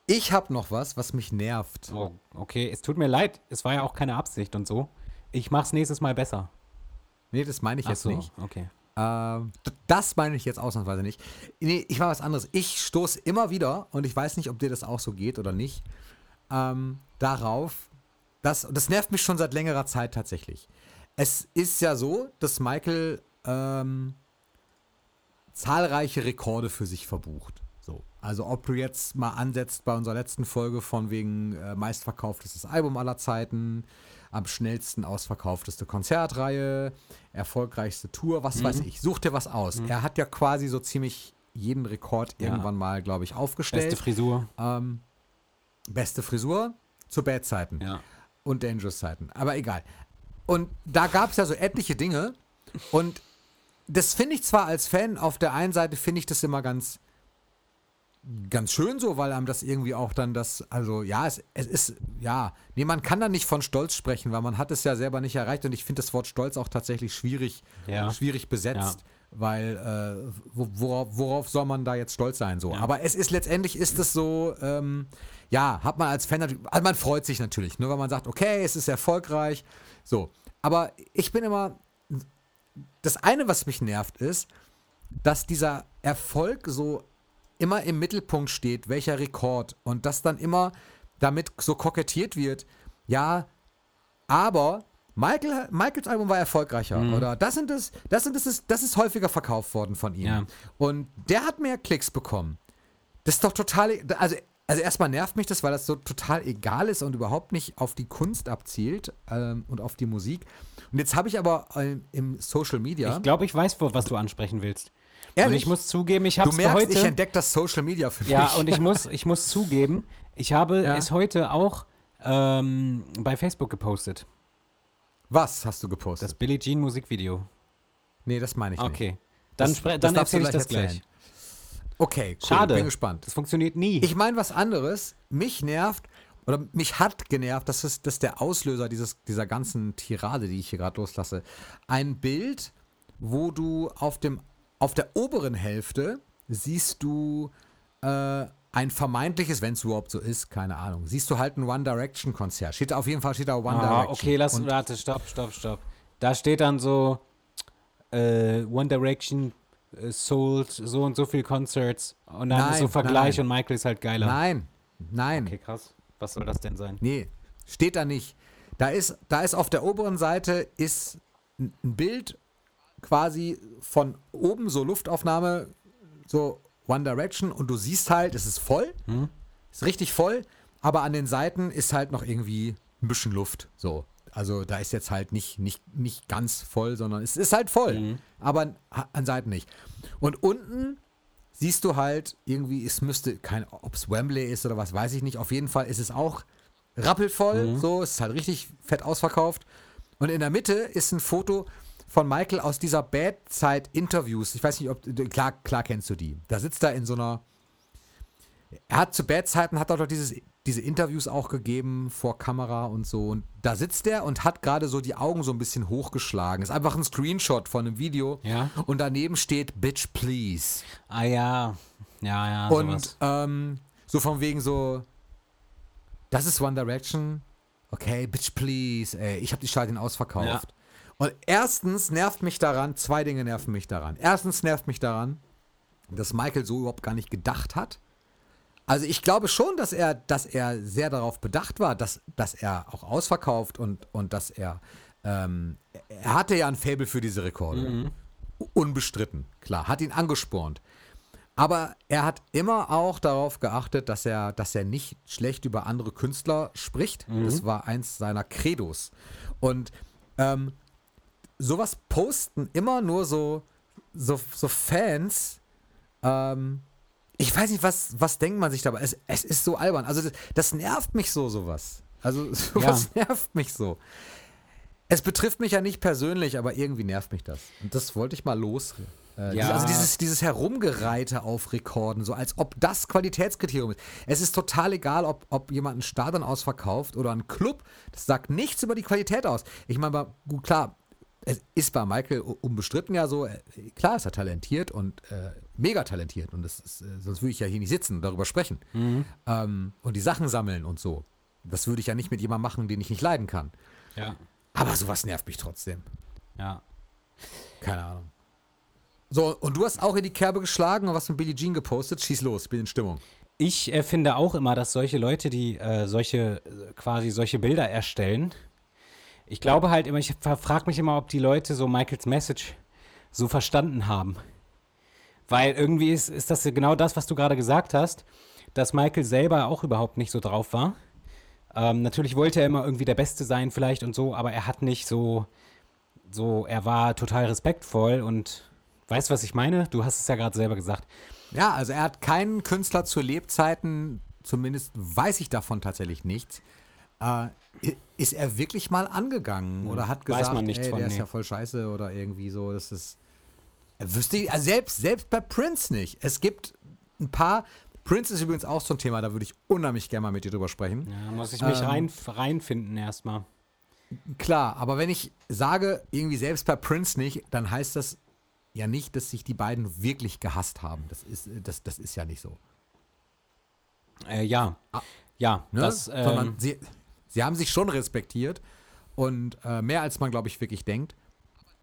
Ich habe noch was, was mich nervt. Oh, okay, es tut mir leid, es war ja auch keine Absicht und so. Ich mach's nächstes Mal besser. Nee, das meine ich Ach jetzt so, nicht. okay. Ähm, das meine ich jetzt ausnahmsweise nicht. Nee, ich mache was anderes. Ich stoße immer wieder, und ich weiß nicht, ob dir das auch so geht oder nicht, ähm, darauf, dass, das nervt mich schon seit längerer Zeit tatsächlich. Es ist ja so, dass Michael ähm, zahlreiche Rekorde für sich verbucht. So. Also ob du jetzt mal ansetzt bei unserer letzten Folge von wegen äh, meistverkauftestes Album aller Zeiten, am schnellsten ausverkaufteste Konzertreihe, erfolgreichste Tour, was weiß ich. Such dir was aus. Er hat ja quasi so ziemlich jeden Rekord Ja. irgendwann mal, glaube ich, aufgestellt. Beste Frisur. ähm, beste Frisur zu Bad-Zeiten Ja. und Dangerous-Zeiten. Aber egal. Und da gab es ja so etliche Dinge. Und das finde ich zwar als Fan, auf der einen Seite finde ich das immer ganz, ganz schön so, weil einem das irgendwie auch dann das, also ja, es, es ist, ja, nee, man kann da nicht von Stolz sprechen, weil man hat es ja selber nicht erreicht und ich finde das Wort Stolz auch tatsächlich schwierig, Ja. schwierig besetzt. Weil, äh, wo- worauf, worauf soll man da jetzt stolz sein? So. Aber es ist letztendlich ist es so, ähm, ja, hat man als Fan natürlich, also man freut sich natürlich, nur weil man sagt, okay, es ist erfolgreich. So. Aber ich bin immer, das eine, was mich nervt, ist, dass dieser Erfolg so immer im Mittelpunkt steht, welcher Rekord und dass dann immer damit so kokettiert wird, ja, aber Michael, Michaels Album war erfolgreicher oder das sind es, das sind es, das ist häufiger verkauft worden von ihm Ja. und der hat mehr Klicks bekommen. Das ist doch total, also also erstmal nervt mich das, weil das so total egal ist und überhaupt nicht auf die Kunst abzielt ähm, und auf die Musik. Und jetzt habe ich aber ähm, im Social Media, Ich glaube, ich weiß, was du ansprechen willst. Und Ehrlich? ich muss zugeben, ich habe es merkst, heute. ich entdecke das Social Media für ja, mich. und ich muss, ich muss zugeben, ich habe Ja. es heute auch ähm, bei Facebook gepostet. Was hast du gepostet? Das Billie Jean Musikvideo. nee, das meine ich nicht. Okay. Dann, Das- das dann du erzähle ich das gleich. erzählen. Okay, cool, Schade. bin gespannt. Das funktioniert nie. Ich meine was anderes. Mich nervt oder mich hat genervt, das ist, das ist der Auslöser dieses, dieser ganzen Tirade, die ich hier gerade loslasse. Ein Bild, wo du auf, dem, auf der oberen Hälfte siehst du äh, ein vermeintliches, wenn es überhaupt so ist, keine Ahnung, siehst du halt ein One Direction Konzert. Steht auf jeden Fall steht da One ah, Direction. okay, lass, Und warte, stopp, stopp, stopp. Da steht dann so äh, One Direction äh, sold so und so viel Concerts und dann ist Nein, so Vergleich nein. und Michael ist halt geiler. Nein, nein. Okay, krass. Was soll das denn sein? Nee, steht da nicht. Da ist, da ist auf der oberen Seite ist ein Bild, quasi von oben so Luftaufnahme, so One Direction und du siehst halt, es ist voll, ist richtig voll, aber an den Seiten ist halt noch irgendwie ein bisschen Luft. So. Also da ist jetzt halt nicht, nicht, nicht ganz voll, sondern es ist halt voll, aber an, Seiten nicht. Und unten siehst du halt irgendwie, es müsste, kein, ob es Wembley ist oder was, weiß ich nicht. Auf jeden Fall ist es auch rappelvoll, so, es ist halt richtig fett ausverkauft. Und in der Mitte ist ein Foto von Michael aus dieser Bad-Zeit-Interviews. Ich weiß nicht, ob, klar, klar kennst du die. Da sitzt er in so einer, er hat zu Bad-Zeiten, hat er doch dieses, diese Interviews auch gegeben vor Kamera und so. Und da sitzt er und hat gerade so die Augen so ein bisschen hochgeschlagen. Ist einfach ein Screenshot von einem Video. Ja. Und daneben steht Bitch Please. Ah ja, ja, ja, Und ähm, so von wegen so, das ist One Direction. Okay, bitch please, ey, ich habe die Stadien ausverkauft. Ja. Und erstens nervt mich daran, zwei Dinge nerven mich daran. Erstens nervt mich daran, dass Michael so überhaupt gar nicht gedacht hat. Also ich glaube schon, dass er, dass er sehr darauf bedacht war, dass, dass er auch ausverkauft und, und dass er, ähm, er hatte ja ein Faible für diese Rekorde. Unbestritten, klar, hat ihn angespornt. Aber er hat immer auch darauf geachtet, dass er, dass er nicht schlecht über andere Künstler spricht. Das war eins seiner Credos. Und ähm, sowas posten immer nur so, so, so Fans. Ähm, ich weiß nicht, was, was denkt man sich dabei? Es, es ist so albern. Also das, das nervt mich so, sowas. Also (laughs) sowas nervt mich so. Es betrifft mich ja nicht persönlich, aber irgendwie nervt mich das. Und das wollte ich mal los. Äh, Ja. Also dieses, dieses Herumgereite auf Rekorden, so als ob das Qualitätskriterium ist. Es ist total egal, ob, ob jemand ein Stadion ausverkauft oder ein Club. Das sagt nichts über die Qualität aus. Ich meine, gut, klar, es ist bei Michael unbestritten ja so, äh, klar ist er talentiert und äh, mega talentiert und das ist, äh, sonst würde ich ja hier nicht sitzen und darüber sprechen. Ähm, und die Sachen sammeln und so. Das würde ich ja nicht mit jemandem machen, den ich nicht leiden kann. Ja, Aber sowas nervt mich trotzdem. ja. Keine Ahnung. So, und du hast auch in die Kerbe geschlagen und was mit Billie Jean gepostet. Schieß los, bin in Stimmung. Ich äh, finde auch immer, dass solche Leute, die äh, solche, äh, quasi solche Bilder erstellen, ich glaube halt immer, ich frage mich immer, ob die Leute so Michaels Message so verstanden haben. Weil irgendwie ist, ist das genau das, was du gerade gesagt hast, dass Michael selber auch überhaupt nicht so drauf war. Ähm, natürlich wollte er immer irgendwie der Beste sein vielleicht und so, aber er hat nicht so, so, er war total respektvoll und weißt, was ich meine? Du hast es ja gerade selber gesagt. Ja, also er hat keinen Künstler zu Lebzeiten, zumindest weiß ich davon tatsächlich nichts, äh, ist er wirklich mal angegangen oder hat Weiß gesagt, man nichts ey, von, der ist nee. ja voll scheiße oder irgendwie so. Das ist, er wüsste, ich- also selbst, selbst bei Prince nicht. Es gibt ein paar, Prince ist übrigens auch so ein Thema, da würde ich unheimlich gerne mal mit dir drüber sprechen. Ja, muss ich mich Ähm, rein, reinfinden erstmal. Klar, aber wenn ich sage, irgendwie selbst bei Prince nicht, dann heißt das ja nicht, dass sich die beiden wirklich gehasst haben. Das ist, das, das ist ja nicht so. Äh, ja. Ja, Ne? das, Sondern ähm, sie, sie haben sich schon respektiert und äh, mehr als man, glaube ich, wirklich denkt.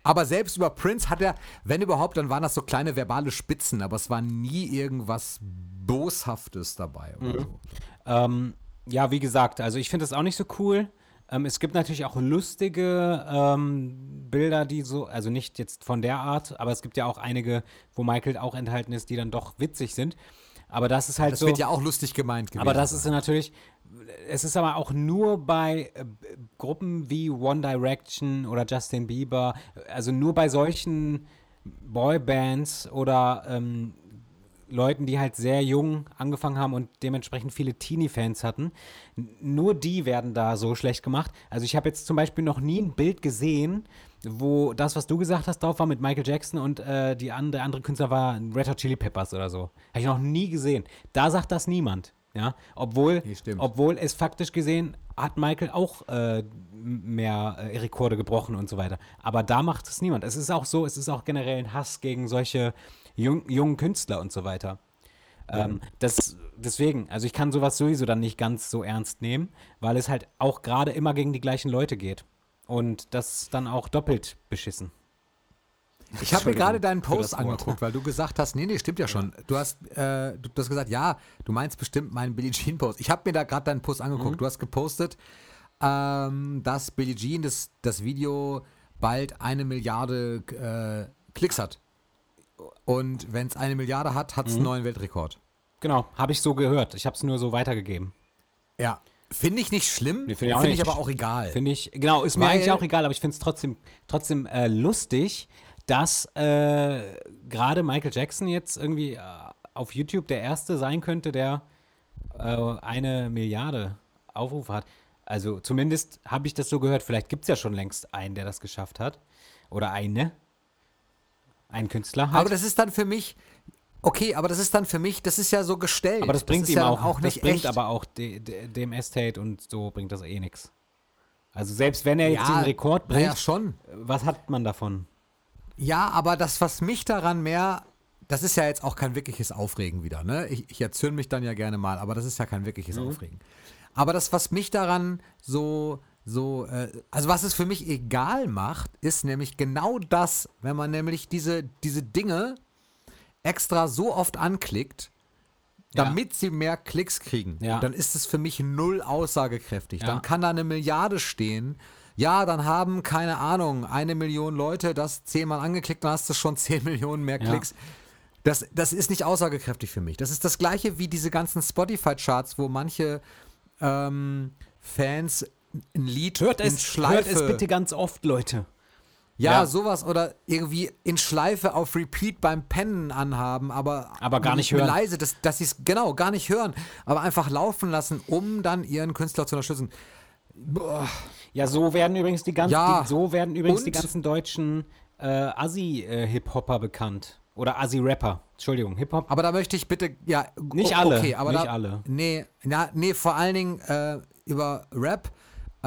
Aber selbst über Prince hat er, wenn überhaupt, dann waren das so kleine verbale Spitzen, aber es war nie irgendwas Boshaftes dabei oder so. ähm, ja, wie gesagt, also ich finde das auch nicht so cool. Ähm, es gibt natürlich auch lustige ähm, Bilder, die so, also nicht jetzt von der Art, aber es gibt ja auch einige, wo Michael auch enthalten ist, die dann doch witzig sind. Aber das ist halt Das so. wird ja auch lustig gemeint gewesen. Aber das ist natürlich, es ist aber auch nur bei äh, Gruppen wie One Direction oder Justin Bieber, also nur bei solchen Boybands oder ähm, Leuten, die halt sehr jung angefangen haben und dementsprechend viele Teenie-Fans hatten. Nur die werden da so schlecht gemacht. Also ich habe jetzt zum Beispiel noch nie ein Bild gesehen, wo das, was du gesagt hast, drauf war mit Michael Jackson und äh, die andere, andere Künstler war Red Hot Chili Peppers oder so. Habe ich noch nie gesehen. Da sagt das niemand. Ja, obwohl, obwohl es faktisch gesehen hat Michael auch äh, mehr äh, Rekorde gebrochen und so weiter. Aber da macht es niemand. Es ist auch so, es ist auch generell ein Hass gegen solche jung, jungen Künstler und so weiter. Ähm, das, deswegen, also ich kann sowas sowieso dann nicht ganz so ernst nehmen, weil es halt auch gerade immer gegen die gleichen Leute geht. Und das dann auch doppelt beschissen. Ich habe mir gerade deinen Post angeguckt, weil du gesagt hast, nee, nee, stimmt ja schon. Du hast, äh, du, du hast gesagt, ja, du meinst bestimmt meinen Billie Jean Post. Ich habe mir da gerade deinen Post angeguckt. Mhm. Du hast gepostet, ähm, dass Billie Jean das, das Video bald eine Milliarde äh, Klicks hat. Und wenn es eine Milliarde hat, hat es einen neuen Weltrekord. Genau, habe ich so gehört. Ich habe es nur so weitergegeben. Ja. Finde ich nicht schlimm, Nee, finde ich auch ich aber auch egal. Finde ich, genau, ist mir Weil- eigentlich auch egal, aber ich finde es trotzdem, trotzdem äh, lustig, dass äh, gerade Michael Jackson jetzt irgendwie äh, auf YouTube der Erste sein könnte, der äh, eine Milliarde Aufrufe hat. Also zumindest habe ich das so gehört. Vielleicht gibt es ja schon längst einen, der das geschafft hat. Oder eine. Ein Künstler halt. Aber das ist dann für mich, okay, aber das ist dann für mich, das ist ja so gestellt. Aber das bringt ist ihm ja auch, auch nicht das bringt echt. aber auch de, de, dem Estate und so bringt das eh nichts. Also selbst wenn er jetzt ja, den Rekord bringt, Ja, schon. was hat man davon? Ja, aber das, was mich daran mehr, das ist ja jetzt auch kein wirkliches Aufregen wieder, ne? Ich, ich erzürne mich dann ja gerne mal, aber das ist ja kein wirkliches Mhm. Aufregen. Aber das, was mich daran so, so, äh, also was es für mich egal macht, ist nämlich genau das, wenn man nämlich diese, diese Dinge extra so oft anklickt, Ja. damit sie mehr Klicks kriegen. Ja. Dann ist es für mich null aussagekräftig. Ja. Dann kann da eine Milliarde stehen. Ja, dann haben, keine Ahnung, eine Million Leute das zehnmal angeklickt, dann hast du schon (laughs) zehn Millionen mehr Ja. Klicks. Das, das ist nicht aussagekräftig für mich. Das ist das gleiche wie diese ganzen Spotify-Charts, wo manche ähm, Fans ein Lied Hört in es, Schleife. hört es bitte ganz oft, Leute. Ja, Ja. sowas oder irgendwie in Schleife auf Repeat beim Pennen anhaben, aber, Aber gar nicht hören. leise, dass, dass sie es genau gar nicht hören, aber einfach laufen lassen, um dann ihren Künstler zu unterstützen. Boah. Ja, so werden übrigens die ganzen, Ja. die, so werden übrigens die ganzen deutschen äh, Assi-Hip-Hopper bekannt. Oder Assi-Rapper. Entschuldigung, Hip-Hop. Aber da möchte ich bitte, ja, Nicht alle, okay, aber nicht da, alle. Nee, na, nee, vor allen Dingen äh, über Rap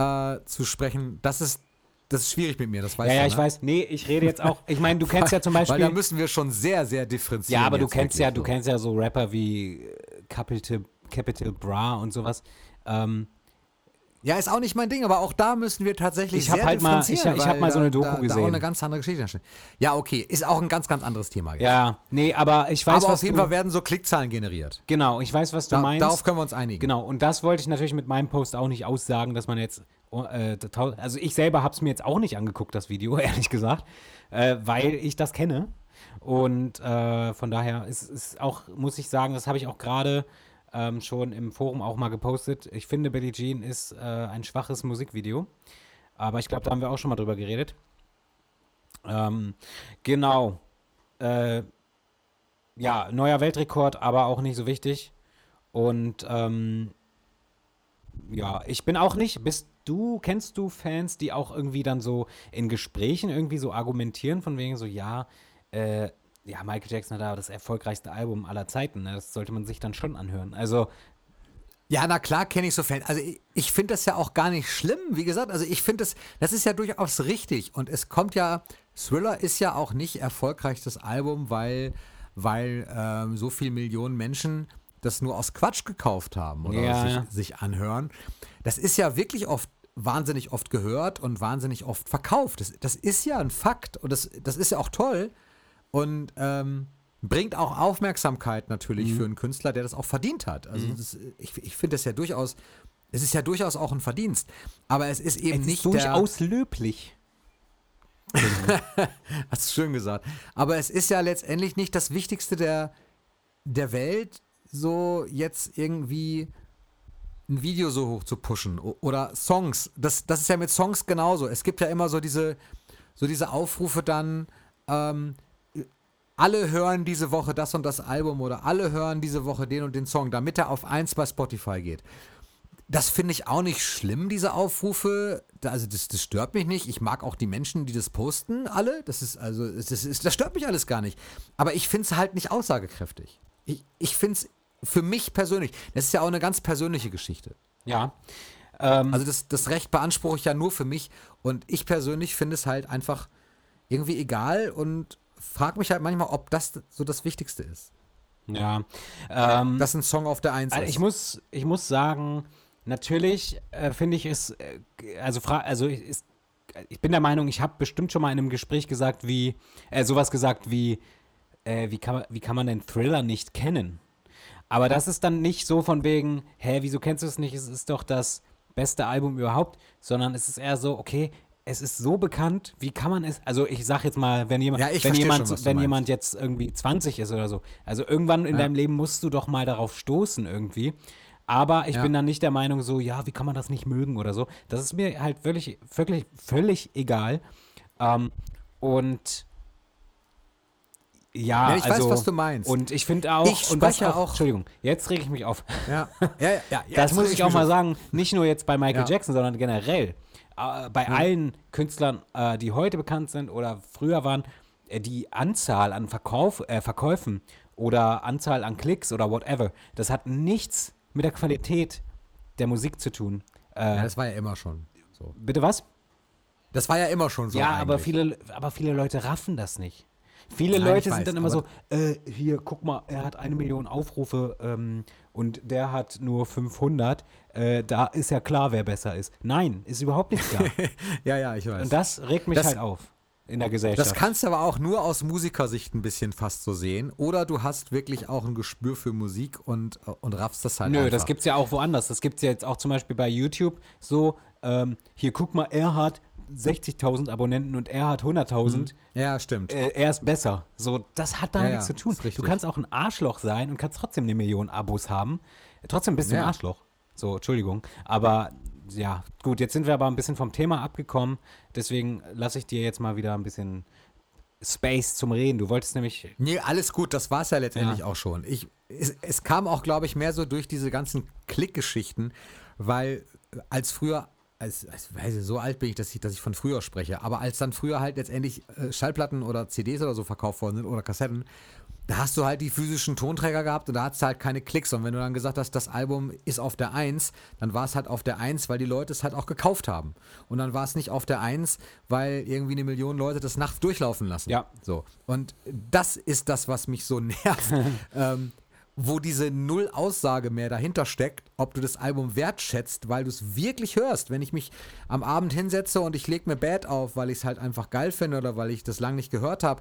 äh, zu sprechen, das ist, das ist schwierig mit mir, das weißt Ja, ja, du, ich ne? weiß. Nee, ich rede jetzt auch. Ich meine, du kennst ja (laughs) zum Weil da Beispiel. müssen wir schon sehr, sehr differenzieren. Ja, aber du kennst ja, du so. kennst ja so Rapper wie äh, Capital, Capital Bra und sowas. Ähm, Ja, ist auch nicht mein Ding, aber auch da müssen wir tatsächlich Ich hab sehr halt mal- ich- ich hab weil mal so eine da- Doku da, Da auch gesehen. eine ganz andere Geschichte. Ja, okay, ist auch ein ganz, ganz anderes Thema. jetzt. ja, nee, aber ich weiß, aber was auf jeden Fall werden so Klickzahlen generiert. Genau, ich weiß, was du Da, meinst. darauf können wir uns einigen. Genau, und das wollte ich natürlich mit meinem Post auch nicht aussagen, dass man jetzt, äh, also ich selber habe es mir jetzt auch nicht angeguckt, das Video, (laughs) ehrlich gesagt, äh, weil ich das kenne. Und äh, von daher ist es auch, muss ich sagen, das habe ich auch gerade ähm, schon im Forum auch mal gepostet. Ich finde, Billie Jean ist äh, ein schwaches Musikvideo. Aber ich glaube, da haben wir auch schon mal drüber geredet. Ähm, genau. Äh, ja, neuer Weltrekord, aber auch nicht so wichtig. Und ähm, ja, ich bin auch nicht. Bist du, kennst du Fans, die auch irgendwie dann so in Gesprächen irgendwie so argumentieren, von wegen so, ja, äh, ja, Michael Jackson hat aber das erfolgreichste Album aller Zeiten. Ne? Das sollte man sich dann schon anhören. Also, Ja, na klar kenne ich so Fans. Also ich, ich finde das ja auch gar nicht schlimm, wie gesagt. Also ich finde das, das ist ja durchaus richtig. Und es kommt ja, Thriller ist ja auch nicht erfolgreichstes Album, weil, weil ähm, so viele Millionen Menschen das nur aus Quatsch gekauft haben oder Ja, sich, ja. sich anhören. Das ist ja wirklich oft wahnsinnig oft gehört und wahnsinnig oft verkauft. Das, das ist ja ein Fakt und das, das ist ja auch toll und ähm, bringt auch Aufmerksamkeit natürlich für einen Künstler, der das auch verdient hat. Also das, ich, ich finde das ja durchaus, es ist ja durchaus auch ein Verdienst, aber es ist eben es nicht ist durchaus löblich. (laughs) Hast du schön gesagt. Aber es ist ja letztendlich nicht das Wichtigste der, der Welt, so jetzt irgendwie ein Video so hoch zu pushen. Oder Songs. Das, das ist ja mit Songs genauso. Es gibt ja immer so diese, so diese Aufrufe dann, ähm, alle hören diese Woche das und das Album oder alle hören diese Woche den und den Song, damit er auf 1 bei Spotify geht. Das finde ich auch nicht schlimm, diese Aufrufe. Also das, das stört mich nicht. Ich mag auch die Menschen, die das posten, alle. Das ist also, das, ist, das stört mich alles gar nicht. Aber ich finde es halt nicht aussagekräftig. Ich, ich finde es für mich persönlich, das ist ja auch eine ganz persönliche Geschichte. Ja. Ähm, Also das, das Recht beanspruche ich ja nur für mich. Und ich persönlich finde es halt einfach irgendwie egal und frage mich halt manchmal, ob das so das Wichtigste ist. ja. Ähm, Dass ein Song auf der Eins Also ist. ich muss, ich muss sagen, natürlich äh, finde ich es, äh, also, fra also ich- ist, ich bin der Meinung, ich habe bestimmt schon mal in einem Gespräch gesagt, wie, äh, sowas gesagt wie, äh, wie, kann man, wie kann man denn Thriller nicht kennen? Aber das ist dann nicht so von wegen, hä, wieso kennst du es nicht? Es ist doch das beste Album überhaupt, sondern es ist eher so, okay, es ist so bekannt, wie kann man es, also ich sag jetzt mal, wenn jemand, Ja, wenn jemand, schon, wenn jemand jetzt irgendwie 20 ist oder so, also irgendwann in Ja. deinem Leben musst du doch mal darauf stoßen irgendwie. Aber ich Ja. bin dann nicht der Meinung so, ja, wie kann man das nicht mögen oder so. Das ist mir halt wirklich, wirklich, völlig egal. Ähm, und ja, Ja, ich weiß, also, was du meinst. Und ich finde auch, Ich und was auch, auch- Entschuldigung, jetzt rege ich mich auf. Ja, (laughs) ja, ja. ja Das muss reg ich auch mal sagen, nicht nur jetzt bei Michael Ja. Jackson, sondern generell. Äh, bei allen Künstlern, äh, die heute bekannt sind oder früher waren, äh, die Anzahl an Verkauf, äh, Verkäufen oder Anzahl an Klicks oder whatever, das hat nichts mit der Qualität der Musik zu tun. Äh, Ja, das war ja immer schon so. bitte was? Das war ja immer schon so. ja, aber viele, aber viele Leute raffen das nicht. Viele Nein, Leute sind weiß, dann immer so, äh, hier, guck mal, er hat eine Million Aufrufe ähm, und der hat nur 500. Äh, da ist ja klar, wer besser ist. Nein, ist überhaupt nicht klar. (laughs) Ja, ja, ich weiß. und das regt mich Das- halt auf in der Gesellschaft. Das kannst du aber auch nur aus Musikersicht ein bisschen fast so sehen. Oder du hast wirklich auch ein Gespür für Musik und, und raffst das halt Nö, einfach. das gibt's ja auch woanders. Das gibt's ja jetzt auch zum Beispiel bei YouTube so, ähm, hier guck mal, er hat 60.000 Abonnenten und er hat 100.000. Ja, stimmt. äh, er ist besser. So, das hat da Ja, nichts ja, zu tun. Du kannst auch ein Arschloch sein und kannst trotzdem eine Million Abos haben. Trotzdem bist du ein Ja. Arschloch. So, Entschuldigung. Aber ja, gut, jetzt sind wir aber ein bisschen vom Thema abgekommen. Deswegen lasse ich dir jetzt mal wieder ein bisschen Space zum Reden. Du wolltest nämlich. Nee, alles gut, das war es ja letztendlich Ja. auch schon. Ich, es, es kam auch, glaube ich, mehr so durch diese ganzen Klickgeschichten, weil äh, als früher, als, als weiß ich, so alt bin ich dass, ich, dass ich von früher spreche, aber als dann früher halt letztendlich äh, Schallplatten oder CDs oder so verkauft worden sind oder Kassetten, da hast du halt die physischen Tonträger gehabt und da hattest du halt keine Klicks. Und wenn du dann gesagt hast, das Album ist auf der 1, dann war es halt auf der 1, weil die Leute es halt auch gekauft haben. Und dann war es nicht auf der 1, weil irgendwie eine Million Leute das nachts durchlaufen lassen. Ja. So. Und das ist das, was mich so (laughs) nervt. (laughs) ähm, wo diese Null-Aussage mehr dahinter steckt, ob du das Album wertschätzt, weil du es wirklich hörst. Wenn ich mich am Abend hinsetze und ich lege mir Bad auf, weil ich es halt einfach geil finde oder weil ich das lange nicht gehört habe.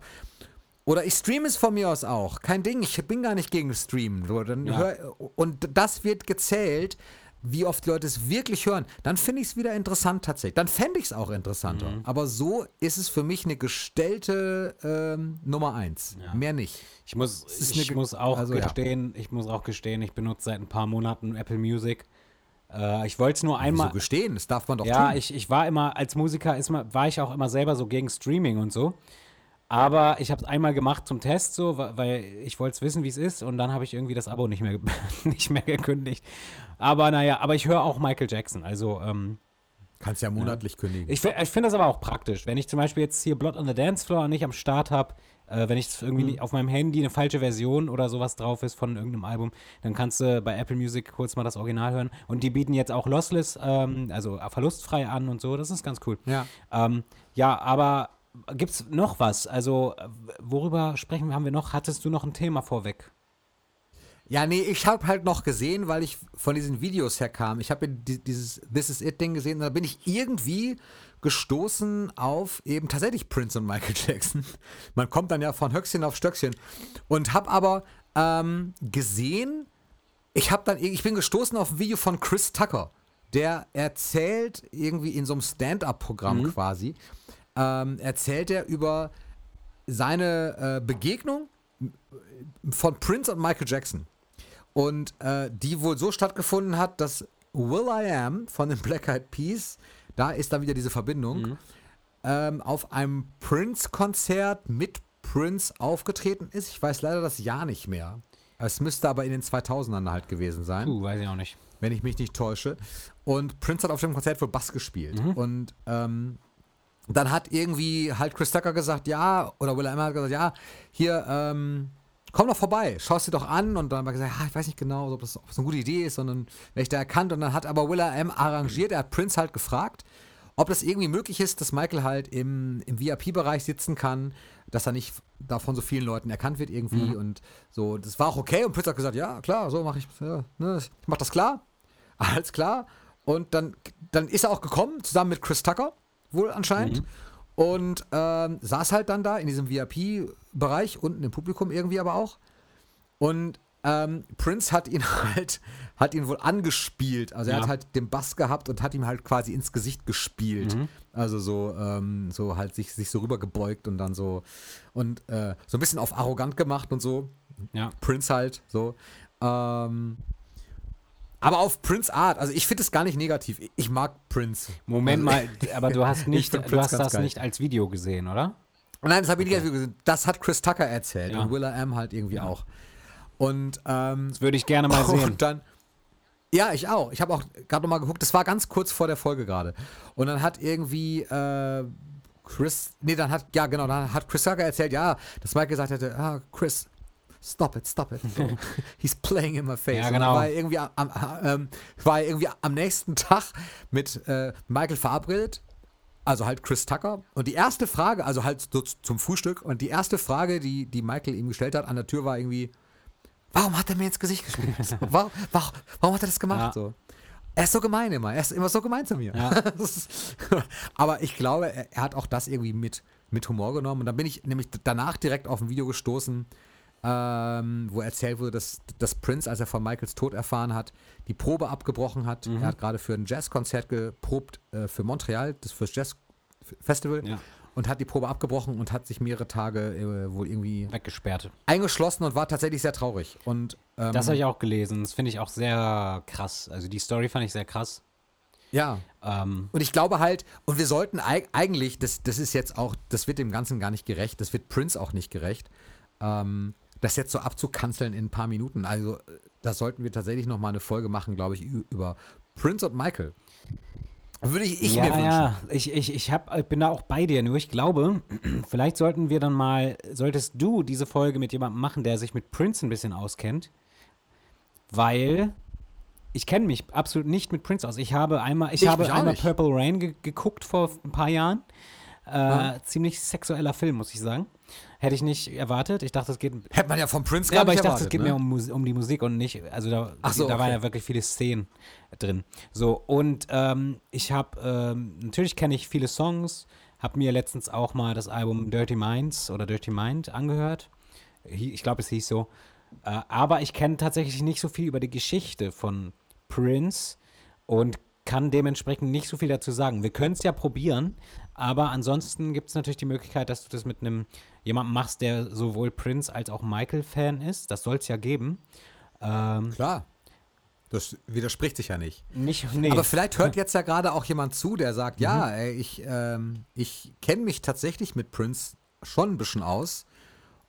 Oder ich streame es von mir aus auch. Kein Ding, ich bin gar nicht gegen Streamen. So, dann Ja. hör, und das wird gezählt, wie oft Leute es wirklich hören. Dann finde ich es wieder interessant tatsächlich. Dann fände ich es auch interessanter. Mhm. Aber so ist es für mich eine gestellte ähm, Nummer eins. Ja. Mehr nicht. Ich muss, ich muss auch also, ja. gestehen, ich muss auch gestehen, ich benutze seit ein paar Monaten Apple Music. Äh, ich wollte es nur Wieso einmal. gestehen? Das darf man doch Ja, tun. ich, ich war immer, als Musiker ist war ich auch immer selber so gegen Streaming und so. Aber ich habe es einmal gemacht zum Test, so, weil ich wollte es wissen, wie es ist. Und dann habe ich irgendwie das Abo nicht mehr, (laughs) nicht mehr gekündigt. Aber naja, aber ich höre auch Michael Jackson. Also ähm, Kannst ja monatlich kündigen. ich, ich finde das aber auch praktisch. Wenn ich zum Beispiel jetzt hier Blood on the Dance Floor nicht am Start habe, äh, wenn ich irgendwie Mhm. auf meinem Handy eine falsche Version oder sowas drauf ist von irgendeinem Album, dann kannst du bei Apple Music kurz mal das Original hören. Und die bieten jetzt auch Lossless, ähm, also verlustfrei an und so. Das ist ganz cool. ja. Ähm, ja, aber gibt es noch was? Also, worüber sprechen wir? Haben wir noch? Hattest du noch ein Thema vorweg? Ja, nee, ich habe halt noch gesehen, weil ich von diesen Videos herkam. Ich habe dieses This Is It Ding gesehen und da bin ich irgendwie gestoßen auf eben tatsächlich Prince und Michael (laughs) Jackson. Man kommt dann ja von Höchstchen auf Stöckchen und habe aber ähm, gesehen, ich habe dann ich bin gestoßen auf ein Video von Chris Tucker, der erzählt irgendwie in so einem Stand-up-Programm quasi, ähm, erzählt er über seine äh, Begegnung von Prince und Michael Jackson. Und äh, die wohl so stattgefunden hat, dass Will I Am von den Black Eyed Peas, da ist dann wieder diese Verbindung, ähm, auf einem Prince-Konzert mit Prince aufgetreten ist. Ich weiß leider das Jahr nicht mehr. Es müsste aber in den 2000ern halt gewesen sein Puh, weiß ich auch nicht. wenn ich mich nicht täusche. Und Prince hat auf dem Konzert wohl Bass gespielt. Und ähm, dann hat irgendwie halt Chris Tucker gesagt, ja, oder Will I Am hat gesagt, ja, hier, ähm, komm doch vorbei, schau es dir doch an. Und dann hat er gesagt, ja, ich weiß nicht genau, ob das, ob das eine gute Idee ist, sondern wäre ich da erkannt. Und dann hat aber Will I Am arrangiert, er hat Prince halt gefragt, ob das irgendwie möglich ist, dass Michael halt im, im VIP-Bereich sitzen kann, dass er nicht da von so vielen Leuten erkannt wird irgendwie und so. Das war auch okay und Prince hat gesagt, ja, klar, so mache ich, ja, ne, ich mach das klar, (laughs) alles klar. Und dann, dann ist er auch gekommen, zusammen mit Chris Tucker, wohl anscheinend. Und ähm, saß halt dann da in diesem VIP-Bereich, unten im Publikum irgendwie aber auch. Und ähm, Prince hat ihn (laughs) halt, hat ihn wohl angespielt. Also er Ja. hat halt den Bass gehabt und hat ihm halt quasi ins Gesicht gespielt. Mhm. Also so, ähm, so halt sich, sich so rübergebeugt und dann so und äh, so ein bisschen auf arrogant gemacht und so. Ja. Prince halt, so. Ähm, aber auf Prince Art, also ich finde es gar nicht negativ. Ich- mag Prince. Moment Also- mal, aber du hast (laughs) nicht, du hast das geil. nicht als Video gesehen, oder? Nein, das habe ich nicht gesehen. Das hat Chris Tucker erzählt Ja. und Willa M halt irgendwie auch. Und ähm, Das würde ich gerne mal (laughs) sehen. Und dann. Ja, ich auch. Ich habe auch gerade nochmal geguckt. Das war ganz kurz vor der Folge gerade. Und dann hat irgendwie äh, Chris. Nee, dann hat. Ja, genau. Dann hat Chris Tucker erzählt, ja, dass Mike gesagt hätte: Ah, Chris, stop it, stop it. (laughs) He's playing in my face. Ja, genau. war irgendwie am, am, ähm, war irgendwie am nächsten Tag mit äh, Michael verabredet. Also halt Chris Tucker. Und die erste Frage, also halt so zum Frühstück, und die erste Frage, die, die Michael ihm gestellt hat an der Tür, war irgendwie, warum hat er mir ins Gesicht gespielt? (laughs) So, warum, warum, warum hat er das gemacht? Ja. So. Er ist so gemein immer. Er ist immer so gemein zu mir. Ja. (laughs) Aber ich glaube, er, er hat auch das irgendwie mit, mit Humor genommen. Und dann bin ich nämlich danach direkt auf ein Video gestoßen, ähm, wo erzählt wurde, dass, dass Prince, als er von Michaels Tod erfahren hat, die Probe abgebrochen hat. Mhm. Er hat gerade für ein Jazzkonzert geprobt äh, für Montreal, das fürs Jazz Festival, Ja. und hat die Probe abgebrochen und hat sich mehrere Tage äh, wohl irgendwie Weggesperrt. eingeschlossen und war tatsächlich sehr traurig. Und ähm, Das habe ich auch gelesen. Das finde ich auch sehr krass. Also die Story fand ich sehr krass. ja, Ähm, Und ich glaube halt, und wir sollten eig eigentlich, das, das ist jetzt auch, das wird dem Ganzen gar nicht gerecht, das wird Prince auch nicht gerecht, ähm, das jetzt so abzukanzeln in ein paar Minuten. Also, äh, da sollten wir tatsächlich noch mal eine Folge machen, glaube ich, über Prince und Michael. Würde ich, ich ja, mir wünschen. ja, ich, ich, ich, hab, ich bin da auch bei dir. Nur ich glaube, (clears throat) vielleicht sollten wir dann mal, solltest du diese Folge mit jemandem machen, der sich mit Prince ein bisschen auskennt. Weil ich kenne mich absolut nicht mit Prince aus. Ich habe einmal, ich, Ich habe einmal nicht. Purple Rain ge geguckt vor ein paar Jahren. Äh, Ziemlich sexueller Film, muss ich sagen. Hätte ich nicht erwartet. Ich dachte, es geht Hätte man ja vom Prince ja, gar aber ich dachte, es erwartet, geht ne? mir um, Mus um die Musik und nicht, also da, so, da waren okay. ja wirklich viele Szenen drin. So, und ähm, ich habe, ähm, natürlich kenne ich viele Songs, habe mir letztens auch mal das Album Dirty Minds oder Dirty Mind angehört. Ich glaube, es hieß so. Äh, aber ich kenne tatsächlich nicht so viel über die Geschichte von Prince und kann dementsprechend nicht so viel dazu sagen. Wir können es ja probieren, aber ansonsten gibt es natürlich die Möglichkeit, dass du das mit einem jemandem machst, der sowohl Prince als auch Michael-Fan ist. Das soll es ja geben. Ähm, Klar. Das widerspricht sich ja nicht. nicht, nee. Aber vielleicht hört (laughs) jetzt ja gerade auch jemand zu, der sagt, Mhm. ja, ey, ich, ähm, ich kenne mich tatsächlich mit Prince schon ein bisschen aus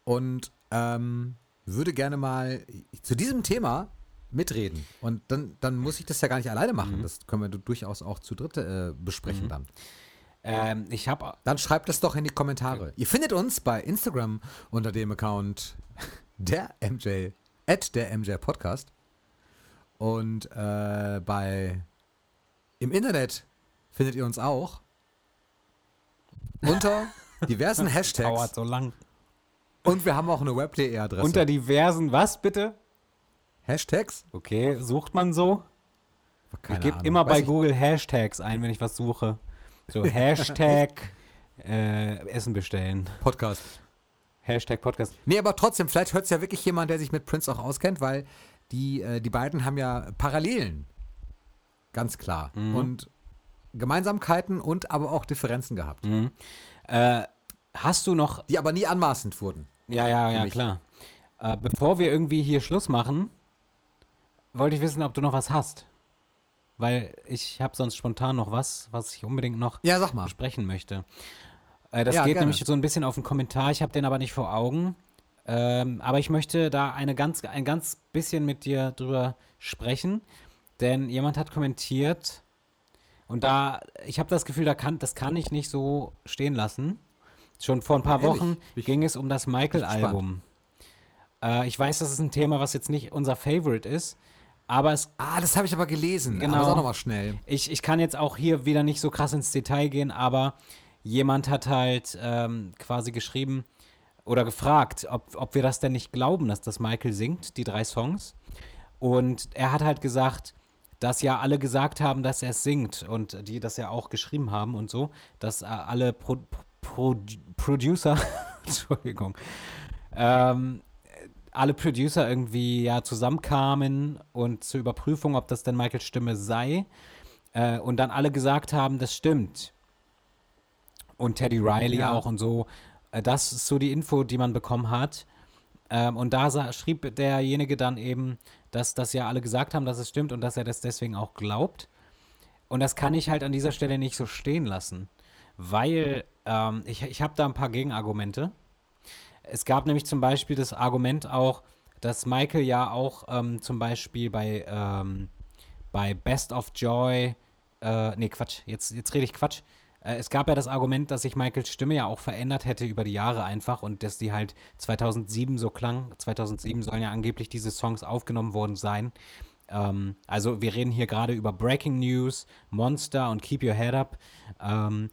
und ähm, würde gerne mal zu diesem Thema mitreden. Und dann, dann muss ich das ja gar nicht alleine machen. Mhm. Das können wir durchaus auch zu dritt äh, besprechen dann. Ähm, ich habe Dann schreibt es doch in die Kommentare. Ihr findet uns bei Instagram unter dem Account (laughs) der MJ, at der MJ Podcast. Und äh, bei im Internet findet ihr uns auch unter (laughs) diversen dauert Hashtags. so lang. Und wir haben auch eine web.de-Adresse. Unter diversen, was bitte? Hashtags? Okay, sucht man so? Keine ich gebe immer Weiß bei Google Hashtags ein, wenn ich was suche. So Hashtag äh, Essen bestellen. Podcast. Hashtag Podcast. Nee, aber trotzdem, vielleicht hört es ja wirklich jemand, der sich mit Prince auch auskennt, weil die, äh, die beiden haben ja Parallelen. Ganz klar. Mhm. Und Gemeinsamkeiten und aber auch Differenzen gehabt, Mhm. Äh, hast du noch die aber nie anmaßend wurden. Ja, ja, ja, klar. Äh, bevor wir irgendwie hier Schluss machen, wollte ich wissen, ob du noch was hast. Weil ich habe sonst spontan noch was, was ich unbedingt noch Ja, sag mal. besprechen möchte. Äh, das Ja, geht gerne. nämlich so ein bisschen auf den Kommentar, ich habe den aber nicht vor Augen. Ähm, aber ich möchte da eine ganz, ein ganz bisschen mit dir drüber sprechen. Denn jemand hat kommentiert und da, ich habe das Gefühl, da kann, das kann ich nicht so stehen lassen. Schon vor ein paar Ehrlich? Wochen Ich- ging es um das Michael-Album. Äh, ich weiß, das ist ein Thema, was jetzt nicht unser Favorite ist, aber es Ah, das habe ich aber gelesen. Genau. Aber sag noch mal schnell. ich, ich kann jetzt auch hier wieder nicht so krass ins Detail gehen, aber jemand hat halt ähm, quasi geschrieben oder gefragt, ob, ob wir das denn nicht glauben, dass das Michael singt, die drei Songs. Und er hat halt gesagt, dass ja alle gesagt haben, dass er es singt und die das ja auch geschrieben haben und so, dass äh, alle Pro Pro Producer, (laughs) Entschuldigung, ähm, alle Producer irgendwie ja zusammenkamen und zur Überprüfung, ob das denn Michaels Stimme sei. Äh, und dann alle gesagt haben, das stimmt. Und Teddy Riley Ja. auch und so. Äh, das ist so die Info, die man bekommen hat. Ähm, und da sa- schrieb derjenige dann eben, dass das ja alle gesagt haben, dass es stimmt und dass er das deswegen auch glaubt. Und das kann ich halt an dieser Stelle nicht so stehen lassen, weil ähm, ich, ich habe da ein paar Gegenargumente. Es gab nämlich zum Beispiel das Argument auch, dass Michael ja auch ähm, zum Beispiel bei, ähm, bei Best of Joy, äh, nee, Quatsch, jetzt, jetzt rede ich Quatsch. Äh, es gab ja das Argument, dass sich Michaels Stimme ja auch verändert hätte über die Jahre einfach und dass die halt 2007 so klang. 2007 sollen ja angeblich diese Songs aufgenommen worden sein. Ähm, also wir reden hier gerade über Breaking News, Monster und Keep Your Head Up. Ähm,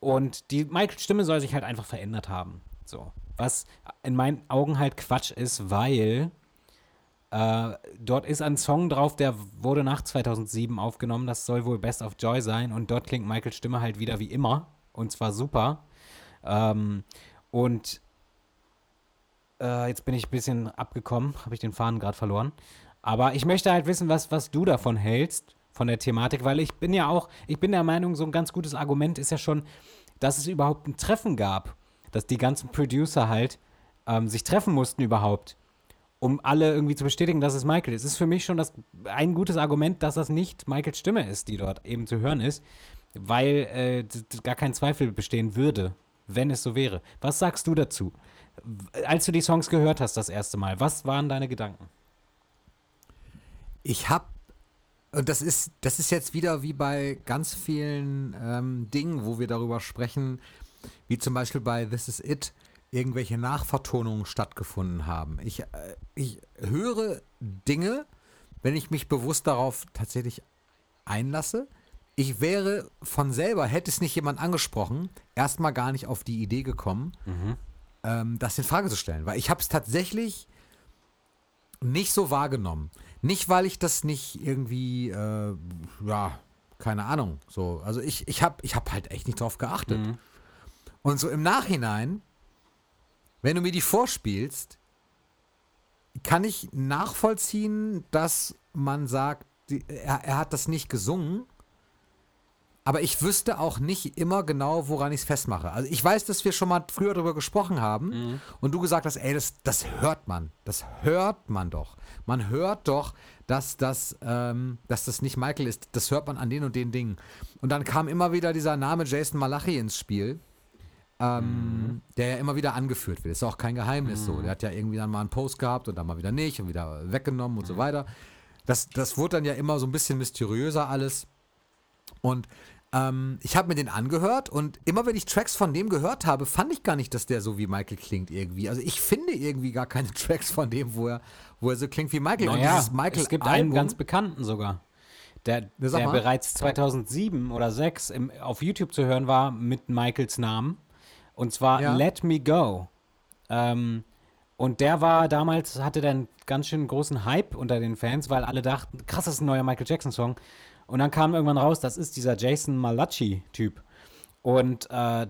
und die Michaels Stimme soll sich halt einfach verändert haben. So. Was in meinen Augen halt Quatsch ist, weil äh, dort ist ein Song drauf, der wurde nach 2007 aufgenommen. Das soll wohl Best of Joy sein. Und dort klingt Michaels Stimme halt wieder wie immer. Und zwar super. Ähm, und äh, jetzt bin ich ein bisschen abgekommen. Habe ich den Faden gerade verloren. Aber ich möchte halt wissen, was, was du davon hältst, von der Thematik. Weil ich bin ja auch, ich bin der Meinung, so ein ganz gutes Argument ist ja schon, dass es überhaupt ein Treffen gab. Dass die ganzen Producer halt ähm, sich treffen mussten überhaupt um alle irgendwie zu bestätigen, dass es Michael ist. Es ist für mich schon das, ein gutes Argument, dass das nicht Michaels Stimme ist, die dort eben zu hören ist, weil äh, gar kein Zweifel bestehen würde, wenn es so wäre. Was sagst du dazu? Als du die Songs gehört hast das erste Mal, was waren deine Gedanken? Ich habe, und das ist, das ist jetzt wieder wie bei ganz vielen ähm, Dingen, wo wir darüber sprechen, wie zum Beispiel bei This Is It, irgendwelche Nachvertonungen stattgefunden haben. Ich, äh, ich höre Dinge, wenn ich mich bewusst darauf tatsächlich einlasse. Ich wäre von selber, hätte es nicht jemand angesprochen, erstmal gar nicht auf die Idee gekommen, ähm, das in Frage zu stellen. Weil ich habe es tatsächlich nicht so wahrgenommen. Nicht, weil ich das nicht irgendwie, äh, ja, keine Ahnung, so. Also ich, ich habe ich hab halt echt nicht drauf geachtet. Und so im Nachhinein, wenn du mir die vorspielst, kann ich nachvollziehen, dass man sagt, die, er, er hat das nicht gesungen. Aber ich wüsste auch nicht immer genau, woran ich es festmache. Also ich weiß, dass wir schon mal früher darüber gesprochen haben und du gesagt hast, ey, das, das hört man. Das hört man doch. Man hört doch, dass das, ähm, dass das nicht Michael ist. Das hört man an den und den Dingen. Und dann kam immer wieder dieser Name Jason Malachi ins Spiel, ähm, der ja immer wieder angeführt wird. Ist auch kein Geheimnis so. Der hat ja irgendwie dann mal einen Post gehabt und dann mal wieder nicht und wieder weggenommen und so weiter. Das, das wurde dann ja immer so ein bisschen mysteriöser alles. Und ähm, ich habe mir den angehört und immer wenn ich Tracks von dem gehört habe, fand ich gar nicht, dass der so wie Michael klingt irgendwie. Also ich finde irgendwie gar keine (laughs) Tracks von dem, wo er, wo er so klingt wie Michael. Naja, Michael es gibt einen Album, ganz bekannten sogar, der, der bereits 2007 oder 2006 im, auf YouTube zu hören war mit Michaels Namen. Und zwar Ja. Let Me Go. Ähm, und der war damals, hatte dann ganz schön großen Hype unter den Fans, weil alle dachten, krass, das ist ein neuer Michael Jackson-Song. Und dann kam irgendwann raus, das ist dieser Jason Malachi-Typ. Und äh,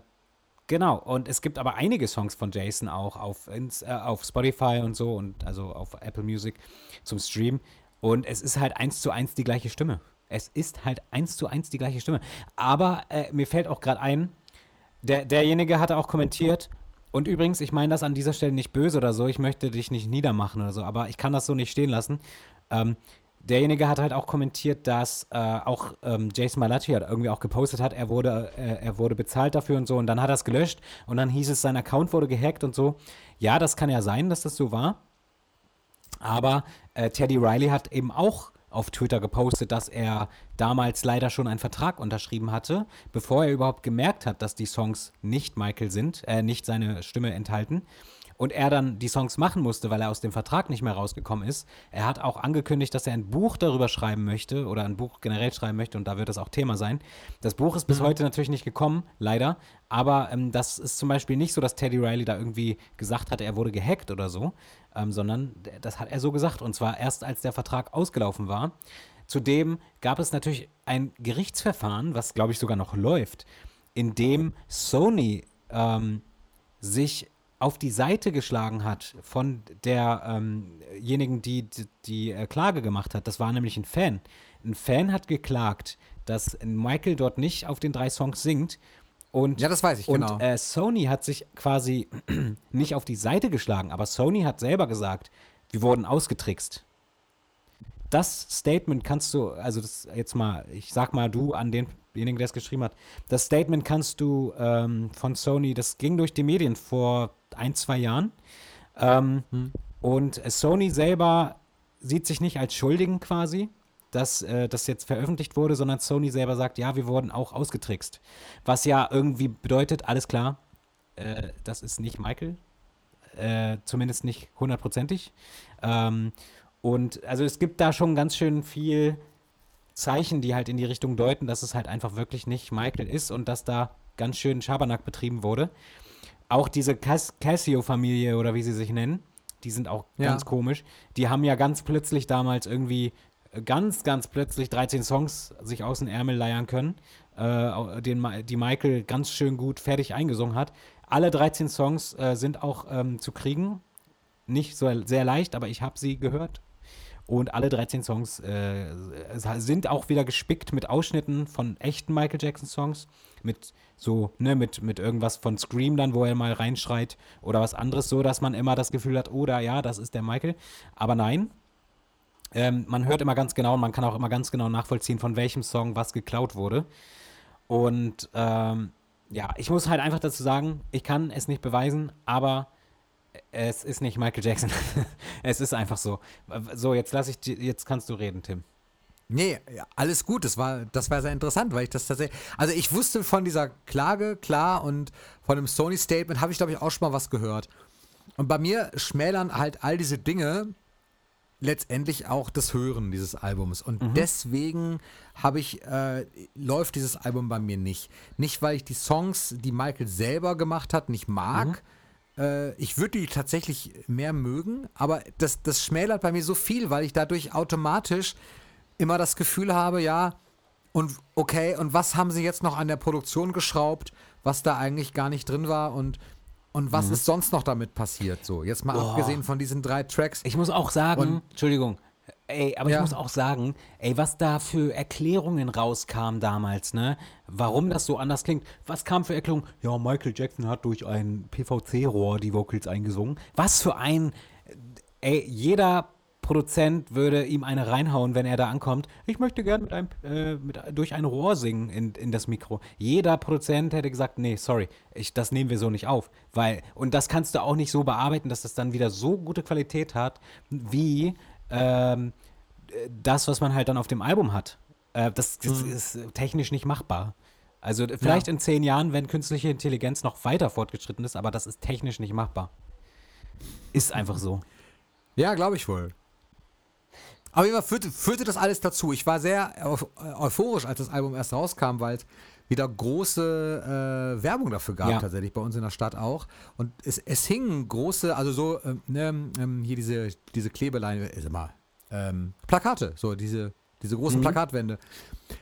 genau, und es gibt aber einige Songs von Jason auch auf, ins, äh, auf Spotify und so und also auf Apple Music zum Stream. Und es ist halt eins zu eins die gleiche Stimme. Es ist halt eins zu eins die gleiche Stimme. Aber äh, mir fällt auch gerade ein, der, derjenige hatte auch kommentiert, und übrigens, ich meine das an dieser Stelle nicht böse oder so, ich möchte dich nicht niedermachen oder so, aber ich kann das so nicht stehen lassen. Ähm, derjenige hat halt auch kommentiert, dass äh, auch ähm, Jason Malachi hat irgendwie auch gepostet hat, er wurde, äh, er wurde bezahlt dafür und so und dann hat er es gelöscht und dann hieß es, sein Account wurde gehackt und so. Ja, das kann ja sein, dass das so war. Aber äh, Teddy Riley hat eben auch auf Twitter gepostet, dass er damals leider schon einen Vertrag unterschrieben hatte, bevor er überhaupt gemerkt hat, dass die Songs nicht Michael sind, äh, nicht seine Stimme enthalten. Und er dann die Songs machen musste, weil er aus dem Vertrag nicht mehr rausgekommen ist. Er hat auch angekündigt, dass er ein Buch darüber schreiben möchte oder ein Buch generell schreiben möchte und da wird es auch Thema sein. Das Buch ist bis heute natürlich nicht gekommen, leider. Aber ähm, das ist zum Beispiel nicht so, dass Teddy Riley da irgendwie gesagt hat, er wurde gehackt oder so, ähm, sondern das hat er so gesagt. Und zwar erst als der Vertrag ausgelaufen war. Zudem gab es natürlich ein Gerichtsverfahren, was glaube ich sogar noch läuft, in dem Sony ähm, sich auf die Seite geschlagen hat von derjenigen, ähm die, die die äh, Klage gemacht hat. Das war nämlich ein Fan. Ein Fan hat geklagt, dass Michael dort nicht auf den drei Songs singt. Und, Ja, das weiß ich, und, genau. Äh, Sony hat sich quasi (clears throat) nicht auf die Seite geschlagen, aber Sony hat selber gesagt, wir wurden ausgetrickst. Das Statement kannst du, also das jetzt mal, ich sag mal du an denjenigen, der es geschrieben hat, das Statement kannst du ähm, von Sony, das ging durch die Medien vor ein, zwei Jahren. Ähm, Und äh, Sony selber sieht sich nicht als Schuldigen quasi, dass äh, das jetzt veröffentlicht wurde, sondern Sony selber sagt, ja, wir wurden auch ausgetrickst. Was ja irgendwie bedeutet, alles klar, äh, das ist nicht Michael, äh, zumindest nicht hundertprozentig. Ähm, und also es gibt da schon ganz schön viel Zeichen, die halt in die Richtung deuten, dass es halt einfach wirklich nicht Michael ist und dass da ganz schön Schabernack betrieben wurde. Auch diese Cas Casio-Familie oder wie sie sich nennen, die sind auch Ja. ganz komisch. Die haben ja ganz plötzlich damals irgendwie äh, ganz, ganz plötzlich 13 Songs sich aus dem Ärmel leiern können, äh, den, die Michael ganz schön gut fertig eingesungen hat. Alle 13 Songs äh, sind auch ähm, zu kriegen. Nicht so sehr leicht, aber ich habe sie gehört. Und alle 13 Songs äh, sind auch wieder gespickt mit Ausschnitten von echten Michael Jackson Songs. Mit so, ne, mit, mit irgendwas von Scream dann, wo er mal reinschreit oder was anderes, so dass man immer das Gefühl hat, oder ja, das ist der Michael. Aber nein. Ähm, man hört immer ganz genau und man kann auch immer ganz genau nachvollziehen, von welchem Song was geklaut wurde. Und ähm, ja, ich muss halt einfach dazu sagen, ich kann es nicht beweisen, aber es ist nicht Michael Jackson. (laughs) es ist einfach so. So, jetzt lass ich dir, jetzt kannst du reden, Tim. Nee, alles gut. Das war, das war sehr interessant, weil ich das tatsächlich. Also ich wusste von dieser Klage, klar, und von dem Sony-Statement habe ich, glaube ich, auch schon mal was gehört. Und bei mir schmälern halt all diese Dinge letztendlich auch das Hören dieses Albums. Und deswegen habe ich, äh, läuft dieses Album bei mir nicht. Nicht, weil ich die Songs, die Michael selber gemacht hat, nicht mag. Äh, ich würde die tatsächlich mehr mögen, aber das, das schmälert bei mir so viel, weil ich dadurch automatisch immer das Gefühl habe, ja, und okay, und was haben sie jetzt noch an der Produktion geschraubt, was da eigentlich gar nicht drin war und, und was ist sonst noch damit passiert? So, jetzt mal Boah. abgesehen von diesen drei Tracks. Ich muss auch sagen, Und- Entschuldigung, ey, aber Ja. ich muss auch sagen, ey, was da für Erklärungen rauskam damals, ne? Warum das so anders klingt. Was kam für Erklärungen? Ja, Michael Jackson hat durch ein PVC-Rohr die Vocals eingesungen. Was für ein, ey, jeder Produzent würde ihm eine reinhauen, wenn er da ankommt. Ich möchte gern mit einem, äh, mit, durch ein Rohr singen in, in das Mikro. Jeder Produzent hätte gesagt, nee, sorry, ich, das nehmen wir so nicht auf. Weil, und das kannst du auch nicht so bearbeiten, dass das dann wieder so gute Qualität hat, wie ähm, äh, das, was man halt dann auf dem Album hat. Äh, das, das ist äh, technisch nicht machbar. Also vielleicht in zehn Jahren, wenn künstliche Intelligenz noch weiter fortgeschritten ist, aber das ist technisch nicht machbar. Ist einfach so. Ja, glaube ich wohl. Aber immer führte, führte das alles dazu. Ich war sehr eu- euphorisch, als das Album erst rauskam, weil wieder große äh, Werbung dafür gab, Ja. tatsächlich bei uns in der Stadt auch. Und es, es hingen große, also so, ähm, ne, ähm, hier diese, diese Klebeleine, ist immer, ähm, Plakate, so diese, diese großen Plakatwände.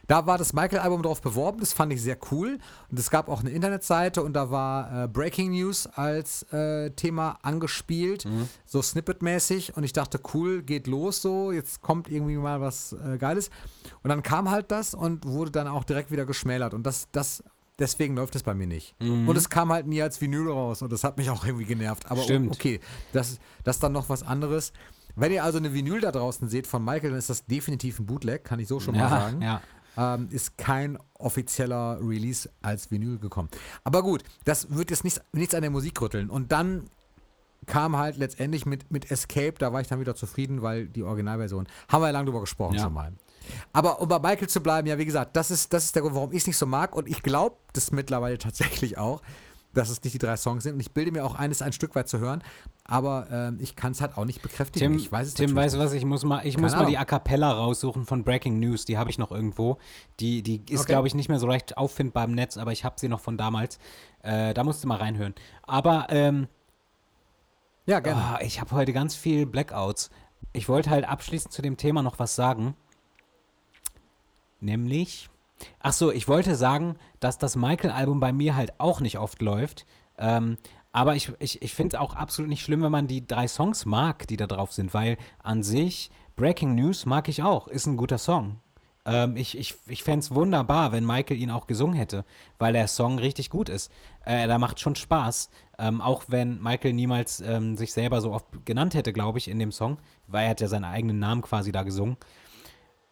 Da war das Michael-Album drauf beworben, das fand ich sehr cool. Und es gab auch eine Internetseite und da war äh, Breaking News als äh, Thema angespielt, so Snippet-mäßig. Und ich dachte, cool, geht los so, jetzt kommt irgendwie mal was äh, Geiles. Und dann kam halt das und wurde dann auch direkt wieder geschmälert. Und das, das, deswegen läuft es bei mir nicht. Und es kam halt nie als Vinyl raus und das hat mich auch irgendwie genervt. Aber Stimmt. okay, das, das ist dann noch was anderes. Wenn ihr also eine Vinyl da draußen seht von Michael, dann ist das definitiv ein Bootleg, kann ich so schon mal sagen ja. ähm, ist kein offizieller Release als Vinyl gekommen. Aber gut, das wird jetzt nichts, nichts an der Musik rütteln. Und dann kam halt letztendlich mit, mit Escape, da war ich dann wieder zufrieden, weil die Originalversion, haben wir ja lange drüber gesprochen Ja. schon mal. Aber um bei Michael zu bleiben, ja, wie gesagt, das ist, das ist der Grund, warum ich es nicht so mag. Und ich glaube das mittlerweile tatsächlich auch, dass es nicht die drei Songs sind. Und ich bilde mir auch eines ein Stück weit zu hören. Aber ähm, ich kann es halt auch nicht bekräftigen. Tim, ich weiß es Tim weißt du was, ich muss mal, ich Keine muss mal die. A Cappella raussuchen von Breaking News, die habe ich noch irgendwo. Die, die ist, Okay. glaube ich, nicht mehr so leicht auffindbar im Netz, aber ich habe sie noch von damals. Äh, da musst du mal reinhören. Aber ähm. Ja, gerne. ah, ich habe heute ganz viel Blackouts. Ich wollte halt abschließend zu dem Thema noch was sagen. Nämlich, ach so, ich wollte sagen, dass das Michael-Album bei mir halt auch nicht oft läuft. Ähm, Aber ich, ich, ich finde es auch absolut nicht schlimm, wenn man die drei Songs mag, die da drauf sind, weil an sich Breaking News mag ich auch, ist ein guter Song. Ähm, ich ich, ich fände es wunderbar, wenn Michael ihn auch gesungen hätte, weil der Song richtig gut ist. Äh, da macht schon Spaß. Ähm, auch wenn Michael niemals ähm, sich selber so oft genannt hätte, glaube ich, in dem Song, weil er hat ja seinen eigenen Namen quasi da gesungen.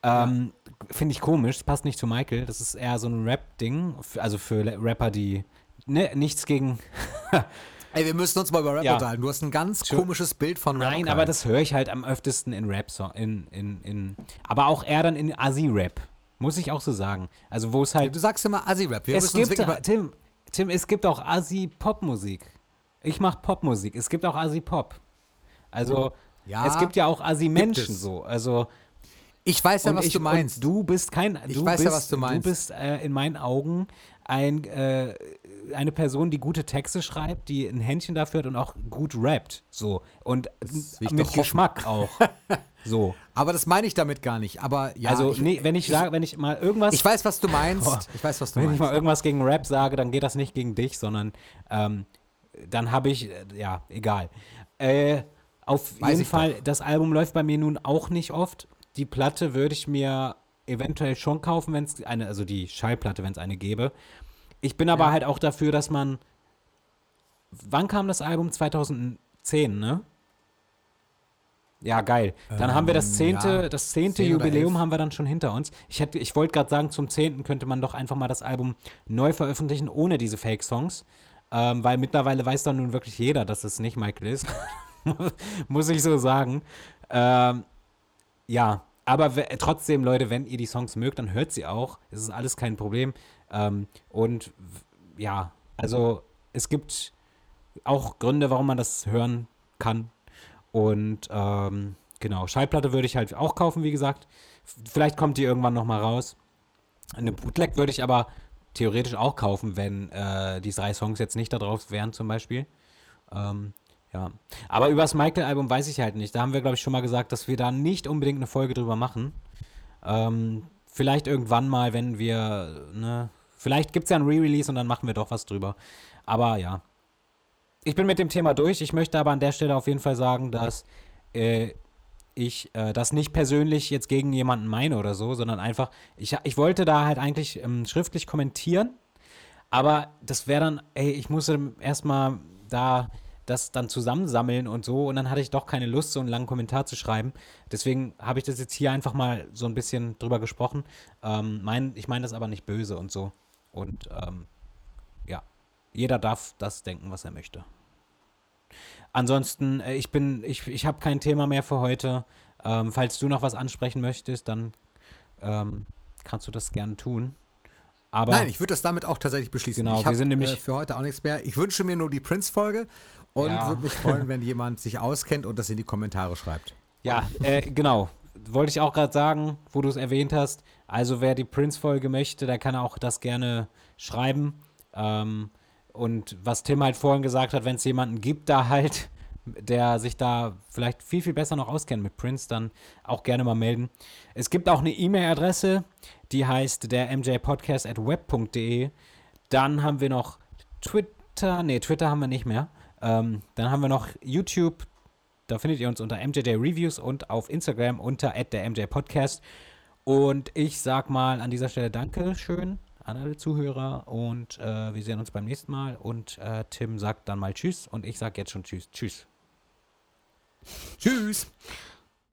Ähm, Finde ich komisch, das passt nicht zu Michael. Das ist eher so ein Rap-Ding, also für Rapper, die ne, nichts gegen. (laughs) Ey, wir müssen uns mal über Rap Ja. unterhalten. Du hast ein ganz Schon- komisches Bild von Rap. Nein, aber das höre ich halt am öftesten in Rap-Song, in, in, in, aber auch eher dann in Asi-Rap, muss ich auch so sagen. Also wo es halt Du sagst immer Assi-Rap. Es gibt, Tim, Tim, es gibt auch Asi-Popmusik. Ich mache Popmusik. Es gibt auch Asi-Pop. Also, Ja, es gibt ja auch Asi-Menschen es. so. Also, Ich weiß ja, und was ich, du meinst. Du bist kein. Ich du weiß ja, bist, was du meinst. Du bist äh, in meinen Augen ein, äh, eine Person, die gute Texte schreibt, die ein Händchen dafür hat und auch gut rappt. So. Und ich mit doch. Geschmack auch. (laughs) so. aber das meine ich damit gar nicht. Aber ja, also, ich, nee, wenn ich sage, wenn ich mal irgendwas. ich weiß, was du meinst. Boah. Ich weiß, was du Wenn ich meinst. mal irgendwas gegen Rap sage, dann geht das nicht gegen dich, sondern ähm, dann habe ich, äh, ja, egal. Äh, auf Weiß jeden ich Fall, das Album läuft bei mir nun auch nicht oft. Die Platte würde ich mir eventuell schon kaufen, wenn es eine, also die Schallplatte, wenn es eine gäbe. Ich bin aber Ja. halt auch dafür, dass man. Wann kam das Album? 2010, ne? Ja, geil. Dann haben wir das Ähm, zehnte, ja. das zehnte 10 oder Jubiläum 11. haben wir dann schon hinter uns. Ich, hätte- ich wollte gerade sagen, zum zehnten könnte man doch einfach mal das Album neu veröffentlichen, ohne diese Fake-Songs. Ähm, weil mittlerweile weiß doch nun wirklich jeder, dass es nicht Michael ist. (laughs) Muss ich so sagen. Ähm, ja, aber trotzdem, Leute, wenn ihr die Songs mögt, dann hört sie auch. Es ist alles kein Problem. Ähm, und ja, also es gibt auch Gründe, warum man das hören kann. Und ähm, genau, Schallplatte würde ich halt auch kaufen, wie gesagt. Vielleicht kommt die irgendwann noch mal raus. Eine Bootleg würde ich aber theoretisch auch kaufen, wenn äh, die drei Songs jetzt nicht da drauf wären, zum Beispiel. Ähm, ja. Aber über das Michael-Album weiß ich halt nicht. Da haben wir, glaube ich, schon mal gesagt, dass wir da nicht unbedingt eine Folge drüber machen. Ähm, vielleicht irgendwann mal, wenn wir, ne, vielleicht gibt es ja ein Re-Release und dann machen wir doch was drüber. Aber ja. Ich bin mit dem Thema durch. Ich möchte aber an der Stelle auf jeden Fall sagen, dass äh, ich äh, das nicht persönlich jetzt gegen jemanden meine oder so, sondern einfach, ich, ich wollte da halt eigentlich ähm, schriftlich kommentieren, aber das wäre dann, ey, ich musste erstmal da das dann zusammensammeln und so und dann hatte ich doch keine Lust, so einen langen Kommentar zu schreiben. Deswegen habe ich das jetzt hier einfach mal so ein bisschen drüber gesprochen. Ähm, mein, ich meine das aber nicht böse und so. Und ähm, ja, jeder darf das denken, was er möchte. Ansonsten, äh, ich bin, ich, ich habe kein Thema mehr für heute. Ähm, falls du noch was ansprechen möchtest, dann ähm, kannst du das gerne tun. Aber Nein, ich würde das damit auch tatsächlich beschließen. Genau, ich wir sind nämlich- äh, für heute auch nichts mehr. Ich wünsche mir nur die Prince-Folge und Ja. würde mich freuen, wenn jemand sich auskennt und das in die Kommentare schreibt. Ja, äh, genau. Wollte ich auch gerade sagen, wo du es erwähnt hast. Also wer die Prince-Folge möchte, der kann auch das gerne schreiben. Ähm, und was Tim halt vorhin gesagt hat, wenn es jemanden gibt, da halt, der sich da vielleicht viel, viel besser noch auskennt mit Prince, dann auch gerne mal melden. Es gibt auch eine E-Mail-Adresse, die heißt der mjpodcast at web.de. Dann haben wir noch Twitter, nee, Twitter haben wir nicht mehr. Ähm, dann haben wir noch YouTube, da findet ihr uns unter MJJ Reviews und auf Instagram unter der MJ Podcast. Und ich sag mal an dieser Stelle Dankeschön an alle Zuhörer und äh, wir sehen uns beim nächsten Mal. Und äh, Tim sagt dann mal Tschüss und ich sag jetzt schon Tschüss. Tschüss. Tschüss!